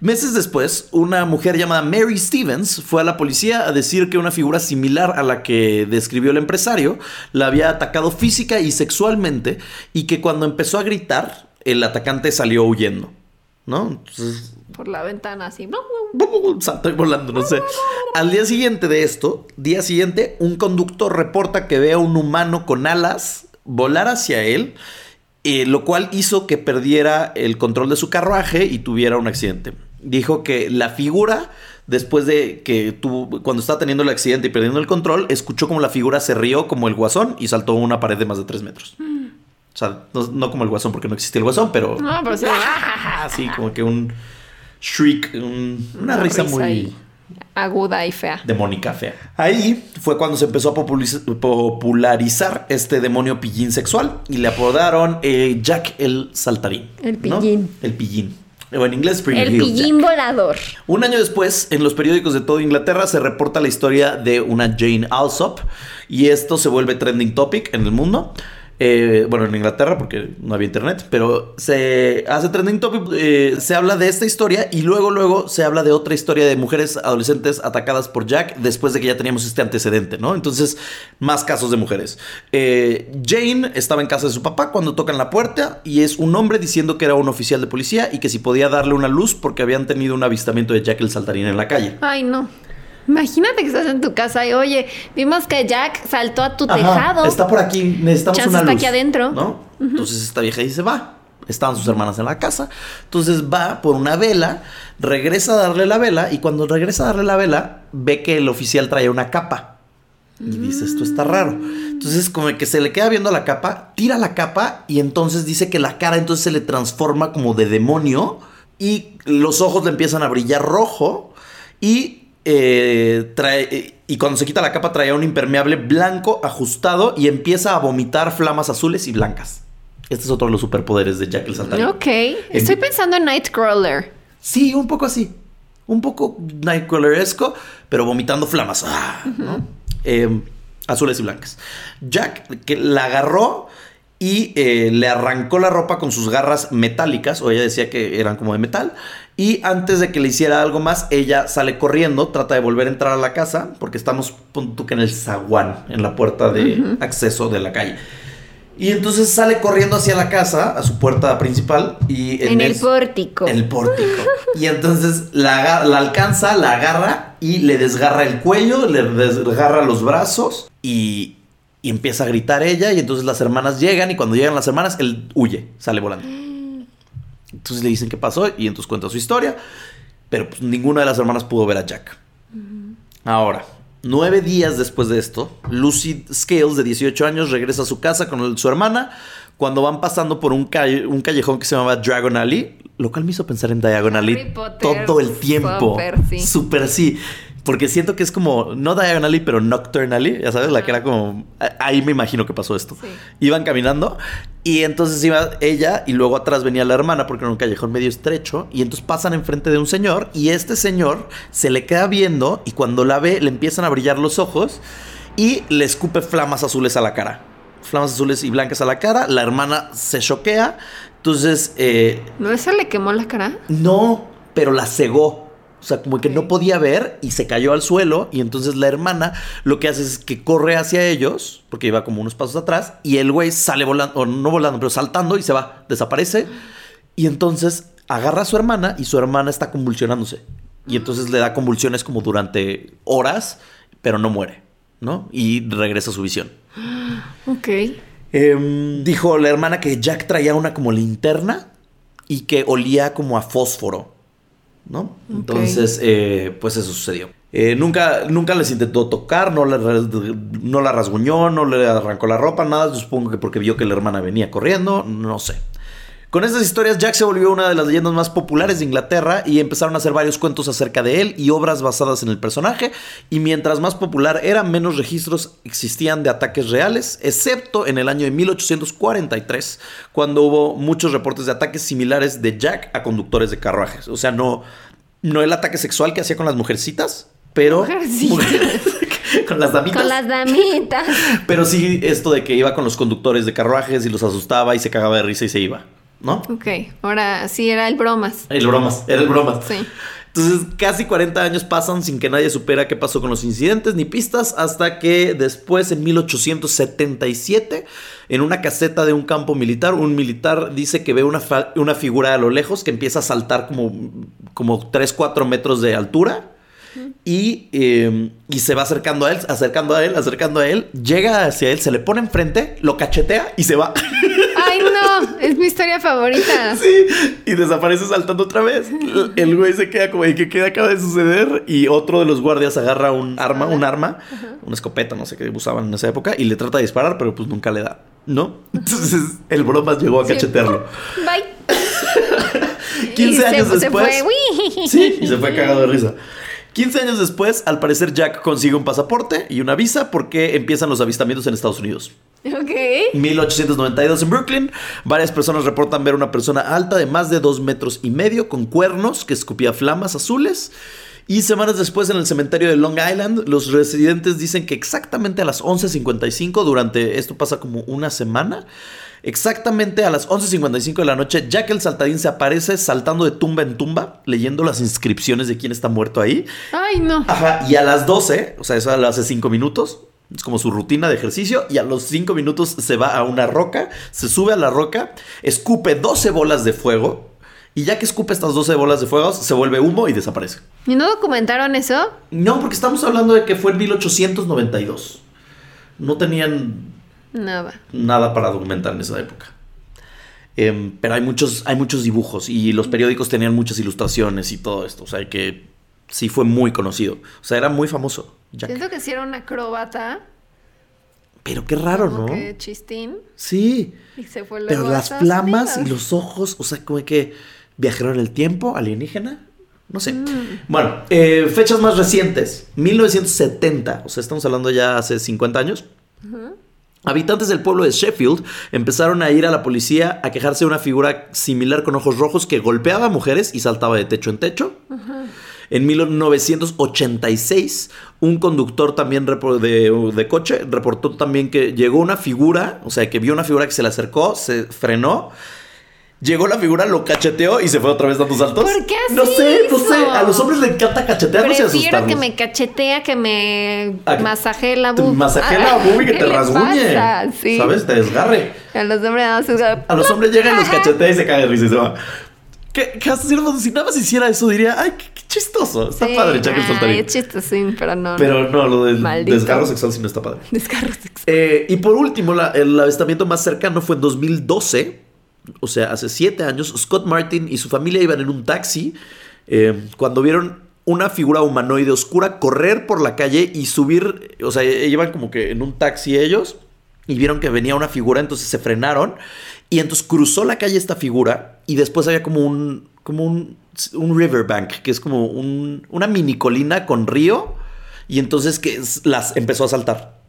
meses después, una mujer llamada Mary Stevens fue a la policía a decir que una figura similar a la que describió el empresario la había atacado física y sexualmente y que cuando empezó a gritar, el atacante salió huyendo, ¿no? Entonces, Por la ventana, así. Saltó volando, no sé. Al día siguiente de esto, día siguiente, un conductor reporta que ve a un humano con alas volar hacia él, eh, lo cual hizo que perdiera el control de su carruaje y tuviera un accidente. Dijo que la figura después de que tuvo, cuando estaba teniendo el accidente y perdiendo el control, escuchó como la figura se rió como el guasón y saltó una pared de más de tres metros. O sea, no, no como el guasón porque no existía el guasón, pero... No, pero sí. Así como que un shriek, un- una, risa, muy ahí aguda y fea. demónica fea. Ahí fue cuando se empezó a popularizar este demonio pillín sexual y le apodaron eh, Jack el Saltarín. El ¿no? pillín. El pillín. O en inglés, Spring El pillín Jack. volador. Un año después, en los periódicos de toda Inglaterra se reporta la historia de una Jane Alsop y esto se vuelve trending topic en el mundo. Eh, bueno, en Inglaterra porque no había internet, pero se hace trending topic, eh, se habla de esta historia y luego, luego se habla de otra historia de mujeres adolescentes atacadas por Jack después de que ya teníamos este antecedente, ¿no? Entonces, más casos de mujeres. Eh, Jane estaba en casa de su papá cuando tocan la puerta y es un hombre diciendo que era un oficial de policía y que si podía darle una luz porque habían tenido un avistamiento de Jack el saltarín en la calle. Ay, no. Imagínate que estás en tu casa y, oye, vimos que Jack saltó a tu Ajá, tejado. Está por aquí, necesitamos Chance una está luz. aquí adentro. ¿no? Entonces esta vieja dice, va. Estaban sus hermanas en la casa. Entonces va por una vela, regresa a darle la vela y cuando regresa a darle la vela, ve que el oficial trae una capa. Y dice, esto está raro. Entonces como que se le queda viendo la capa, tira la capa y entonces dice que la cara entonces se le transforma como de demonio y los ojos le empiezan a brillar rojo y eh, trae, y cuando se quita la capa traía un impermeable blanco ajustado y empieza a vomitar flamas azules y blancas. Este es otro de los superpoderes de Jack el Saltarín. Ok. Estoy pensando en Nightcrawler. Sí, un poco así. Un poco Nightcrawleresco, pero vomitando flamas. Ah, ¿no? Eh, azules y blancas. Jack que la agarró y eh, le arrancó la ropa con sus garras metálicas, o ella decía que eran como de metal. Y antes de que le hiciera algo más, ella sale corriendo, trata de volver a entrar a la casa, porque estamos, que en el zaguán, en la puerta de acceso de la calle. Y entonces sale corriendo hacia la casa, a su puerta principal, y En, el pórtico. en el pórtico. Y entonces la alcanza, la agarra y le desgarra el cuello, le desgarra los brazos y, y empieza a gritar ella. Y entonces las hermanas llegan y cuando llegan las hermanas, él huye, sale volando. Entonces le dicen qué pasó y entonces cuenta su historia. Pero pues, ninguna de las hermanas pudo ver a Jack. Ahora, nueve días después de esto, Lucy Scales, de 18 años, regresa a su casa con su hermana. Cuando van pasando por un, calle- un callejón que se llamaba Dragon Alley, lo cual me hizo pensar en Diagon Alley todo el tiempo. súper sí. Súper sí. Porque siento que es como, no Diagon Alley, pero Nocturne Alley, ya sabes, la que era como, ahí me imagino que pasó esto. Sí. Iban caminando y entonces iba ella y luego atrás venía la hermana porque era un callejón medio estrecho y entonces pasan enfrente de un señor y este señor se le queda viendo y cuando la ve le empiezan a brillar los ojos y le escupe flamas azules a la cara. Flamas azules y blancas a la cara, la hermana se choquea, entonces eh, ¿No se le quemó la cara? no, pero la cegó. O sea, como que no podía ver y se cayó al suelo. Y entonces la hermana lo que hace es que corre hacia ellos, porque iba como unos pasos atrás, y el güey sale volando, o no volando, pero saltando y se va, desaparece. Y entonces agarra a su hermana y su hermana está convulsionándose. Y entonces le da convulsiones como durante horas, pero no muere, ¿no? Y regresa a su visión. Ok. Em, dijo la hermana que Jack traía una como linterna y que olía como a fósforo, ¿no? Entonces, eh, pues eso sucedió. Eh, nunca, nunca les intentó tocar, no, le ras- no la rasguñó, no le arrancó la ropa, nada. Supongo que porque vio que la hermana venía corriendo, no sé. Con estas historias, Jack se volvió una de las leyendas más populares de Inglaterra y empezaron a hacer varios cuentos acerca de él y obras basadas en el personaje. Y mientras más popular era, menos registros existían de ataques reales, excepto en el año de 1843, cuando hubo muchos reportes de ataques similares de Jack a conductores de carruajes. O sea, no, no el ataque sexual que hacía con las mujercitas, pero Mujercitas. con las damitas. Con las damitas. Pero sí esto de que iba con los conductores de carruajes y los asustaba y se cagaba de risa y se iba, ¿no? Ok, ahora sí era el bromas. El bromas, era el bromas. Sí. Entonces, casi 40 años pasan sin que nadie supera qué pasó con los incidentes ni pistas, hasta que después, en 1877, en una caseta de un campo militar, un militar dice que ve una, una figura a lo lejos que empieza a saltar como, como 3, 4 metros de altura. Y, eh, y se va acercando a él, acercando a él, acercando a él. Llega hacia él, se le pone enfrente, lo cachetea y se va. Es mi historia favorita. Sí, y desaparece saltando otra vez. El güey se queda como, ¿qué, qué acaba de suceder? Y otro de los guardias agarra un arma, un arma, una escopeta, no sé qué usaban en esa época, y le trata de disparar, pero pues nunca le da, ¿no? Entonces el bromas llegó a Sí. cachetearlo. Bye. 15 Y se- años se después. fue, uy. Sí, y se fue cagado de risa. 15 años después, al parecer Jack consigue un pasaporte y una visa porque empiezan los avistamientos en Estados Unidos. Ok. 1892 en Brooklyn, varias personas reportan ver una persona alta de más de 2 metros y medio con cuernos que escupía flamas azules. Y semanas después en el cementerio de Long Island, los residentes dicen que exactamente a las 11.55, durante esto pasa como una semana, exactamente a las 11.55 de la noche, Jack el saltarín se aparece saltando de tumba en tumba, leyendo las inscripciones de quién está muerto ahí. Ay, no. Ajá, y a las 12, o sea, eso lo hace 5 minutos. Es como su rutina de ejercicio. Y a los 5 minutos se va a una roca, se sube a la roca, escupe 12 bolas de fuego. Y ya que escupe estas 12 bolas de fuego, se vuelve humo y desaparece. ¿Y no documentaron eso? No, porque estamos hablando de que fue en 1892. No tenían Nada. nada para documentar en esa época. Em, pero hay muchos, hay muchos dibujos y los periódicos tenían muchas ilustraciones y todo esto. O sea, que sí fue muy conocido. O sea, era muy famoso. Jack. Siento que si era una acróbata. Pero qué raro, como ¿no? que chistín. Sí. Y se fue Pero luego a las flamas y los ojos, o sea, como que viajaron en el tiempo, alienígena. No sé. Mm. Bueno, eh, fechas más recientes. 1970, o sea, estamos hablando ya hace 50 años. Habitantes del pueblo de Sheffield empezaron a ir a la policía a quejarse de una figura similar con ojos rojos que golpeaba a mujeres y saltaba de techo en techo. En 1986, un conductor también de, de coche reportó también que llegó una figura, o sea, que vio una figura que se le acercó, se frenó. Llegó la figura, lo cacheteó y se fue otra vez dando saltos. ¿Por qué No hace sé, no sé. A los hombres les encanta cachetearnos y Prefiero asustarnos. que me cachetea, que me A que masajee la boob. masajee la boobie que ¿Qué te rasguñe. pasa? Sí. ¿Sabes? Te desgarre. A los hombres nada más A los hombres llegan, los cachetea y se cae de risa y se va. Que, que hasta cierto si nada más hiciera eso, diría, ay, qué, qué chistoso. Está Sí. padre, Jack el Ay, saltarín. es chistosín, pero no. Pero no, lo del Maldito. desgarro sexual sí no está padre. Descarro sexual. Eh, y por último, la- el avistamiento más cercano fue en 2012, o sea, hace siete años. Scott Martin y su familia iban en un taxi eh, cuando vieron una figura humanoide oscura correr por la calle y subir, o sea, iban como que en un taxi ellos y vieron que venía una figura, entonces se frenaron y entonces cruzó la calle esta figura y después había como un, como un, un riverbank, que es como un- una mini colina con río y entonces que las empezó a saltar.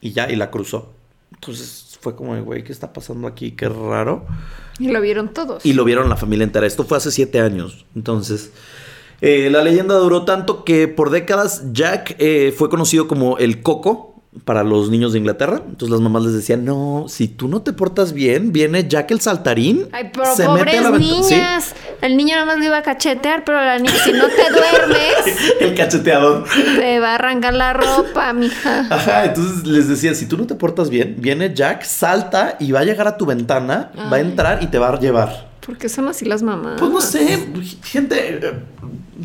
Y ya, y la cruzó. Entonces fue como, güey, ¿qué está pasando aquí? Qué raro. Y lo vieron todos. Y lo vieron la familia entera. Esto fue hace siete años. Entonces, eh, la leyenda duró tanto que por décadas Jack eh, fue conocido como el Coco para los niños de Inglaterra. Entonces las mamás les decían, no, si tú no te portas bien, viene Jack el saltarín. Ay, pero se mete a pobres la ventana". Sí, niñas. El niño nada más lo iba a cachetear, pero la niña, si no te duermes, el cacheteador. te va a arrancar la ropa, mija. Ajá, entonces les decía, si tú no te portas bien, viene Jack, salta y va a llegar a tu ventana, va a entrar y te va a llevar. Porque son así las mamás. Pues no sé, gente, eh,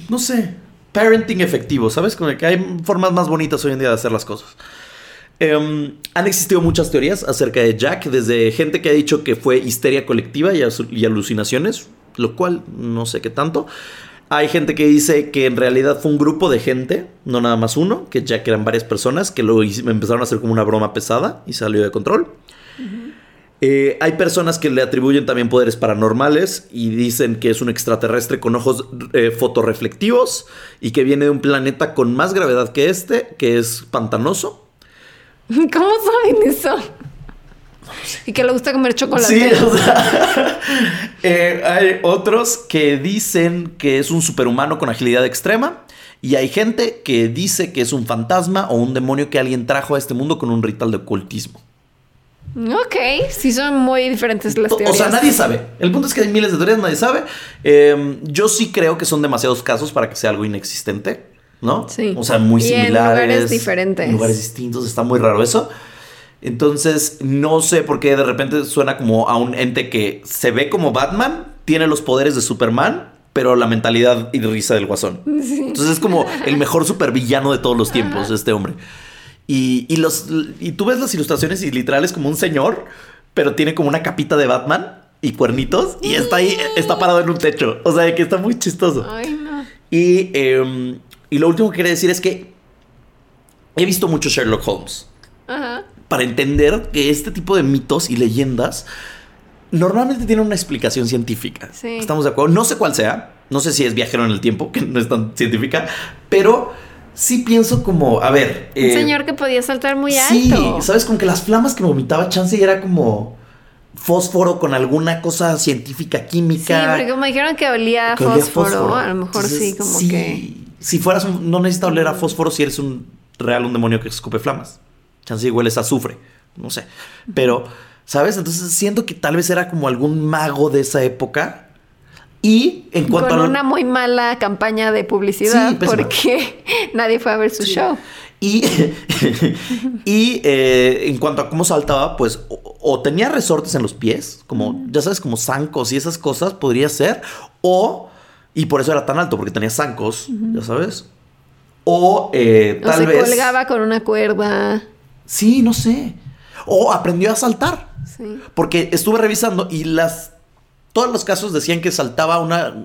no sé, parenting efectivo, ¿sabes? Como que hay formas más bonitas hoy en día de hacer las cosas. Em, han existido muchas teorías acerca de Jack, desde gente que ha dicho que fue histeria colectiva y, alucinaciones, lo cual no sé qué tanto. Hay gente que dice que en realidad fue un grupo de gente, no nada más uno, que Jack eran varias personas, que lo hic- empezaron a hacer como una broma pesada y salió de control. Eh, hay personas que le atribuyen también poderes paranormales y dicen que es un extraterrestre con ojos eh, fotorreflectivos y que viene de un planeta con más gravedad que este, que es pantanoso. ¿Cómo saben eso? Y que le gusta comer chocolate. Sí, o sea, eh, hay otros que dicen que es un superhumano con agilidad extrema y hay gente que dice que es un fantasma o un demonio que alguien trajo a este mundo con un ritual de ocultismo. Ok, sí son muy diferentes las O teorías. sea, nadie sabe. El punto es que hay miles de teorías, nadie sabe. Eh, yo sí creo que son demasiados casos para que sea algo inexistente, ¿no? Sí. O sea, muy Y en similares. lugares diferentes. en lugares distintos. Está muy raro eso. Entonces, no sé por qué de repente suena como a un ente que se ve como Batman, tiene los poderes de Superman, pero la mentalidad y risa del guasón. Entonces es como el mejor supervillano de todos los tiempos, este hombre. Y, y los, y tú ves las ilustraciones y literal es como un señor pero tiene como una capita de Batman y cuernitos y está ahí, está parado en un techo. O sea, que está muy chistoso. Ay, no. Y, eh, y lo último que quería decir es que he visto mucho Sherlock Holmes Ajá. para entender que este tipo de mitos y leyendas normalmente tienen una explicación científica. Sí. Estamos de acuerdo. No sé cuál sea. No sé si es viajero en el tiempo, que no es tan científica, pero sí pienso como, a ver. Un eh, señor que podía saltar muy Sí, alto. sabes, con que las flamas que vomitaba Chance era como fósforo con alguna cosa científica, Sí, química. porque como dijeron que olía a que olía fósforo, a lo mejor Entonces, sí, como que. Si fueras un, no necesitas oler a fósforo si eres un real, un demonio que escupe flamas. Chance y hueles a azufre. No sé. Pero, ¿sabes? Entonces siento que tal vez era como algún mago de esa época. Y en cuanto Con a. una muy mala campaña de publicidad Sí, porque nadie fue a ver su Sí. show. Y, y eh, en cuanto a cómo saltaba, pues o, o tenía resortes en los pies, como, ya sabes, como zancos y esas cosas, podría ser. O, y por eso era tan alto, porque tenía zancos, ya sabes. O eh, O tal se vez. colgaba con una cuerda. Sí, no sé. O aprendió a saltar. Sí. Porque estuve revisando y las. Todos los casos decían que saltaba una.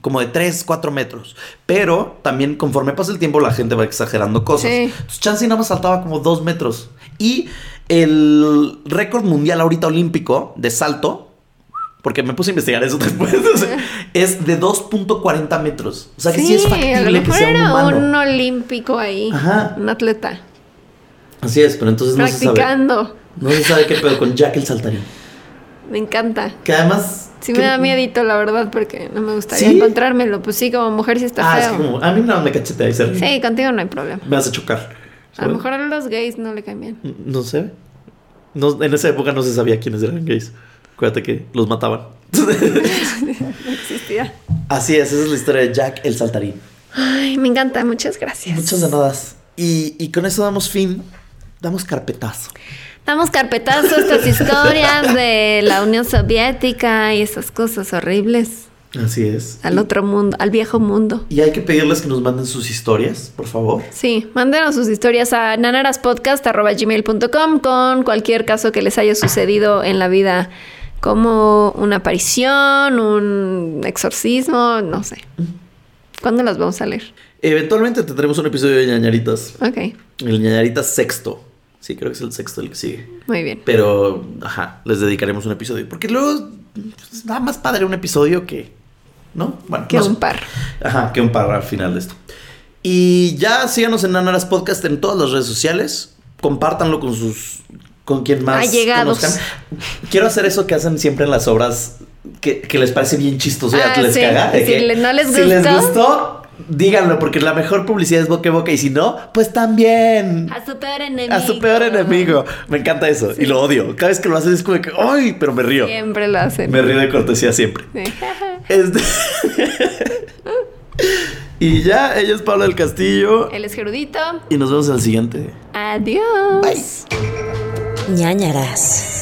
como de 3, 4 metros. Pero también conforme pasa el tiempo la gente va exagerando cosas. Sí. Entonces Chansey nada más saltaba como 2 metros. Y el récord mundial ahorita olímpico de salto. Porque me puse a investigar eso después. o sea, es de 2.40 metros. O sea que sí, es a lo factible que sea un era humano. un olímpico ahí. Ajá. Un atleta. Así es, pero entonces no se sabe. practicando. No se sabe qué pedo con Jack el saltarín. Me encanta. Que además. Sí que- me da miedito, la verdad, porque no me gustaría ¿Sí? encontrármelo. Pues sí, como mujer sí está Ah, es feo. que como. A mí no me cachetea y se. Sí, contigo no hay problema. Me hace chocar. A lo mejor a los gays no le caen bien. No sé. No, en esa época no se sabía quiénes eran gays. Acuérdate que los mataban. No existía. Así es, esa es la historia de Jack el saltarín. Ay, me encanta. Muchas gracias. Muchas de nada. Y, y con eso damos fin. Damos carpetazo. Damos carpetazo a estas historias de la Unión Soviética y esas cosas horribles. Así es. Al otro mundo, al viejo mundo. Y hay que pedirles que nos manden sus historias, por favor. Sí, mándenos sus historias a nanaraspodcast.gmail.com con cualquier caso que les haya sucedido en la vida, como una aparición, un exorcismo, no sé. ¿Cuándo las vamos a leer? Eventualmente tendremos un episodio de ñañaritas. Ok, El ñañaritas sexto. Sí, creo que es el sexto el que sigue. muy bien. Pero, ajá, les dedicaremos un episodio. Porque luego pues, nada más padre un episodio que. ¿No? Bueno, Que no sé. un par. Ajá, que un par al final de esto. Y ya síganos en Nanaras Podcast en todas las redes sociales. Compártanlo con sus. Con quien más. Allegados. conozcan. Quiero hacer eso que hacen siempre en las obras que, que les parece bien chistoso Ah, que les sí. caga. Si que no les Si les gustó. gustó, díganlo, porque la mejor publicidad es boca a boca. Y si no, pues también. A su peor enemigo. A su peor enemigo. Me encanta eso. Y lo odio. Cada vez que lo hacen es como que, ¡ay! Pero me río. Siempre lo hacen. Me río de cortesía siempre. Sí. Este- y ya, ella es Paula del Castillo. Él es Gerudito. Y nos vemos en el siguiente. Adiós. Bye. Ñañaras.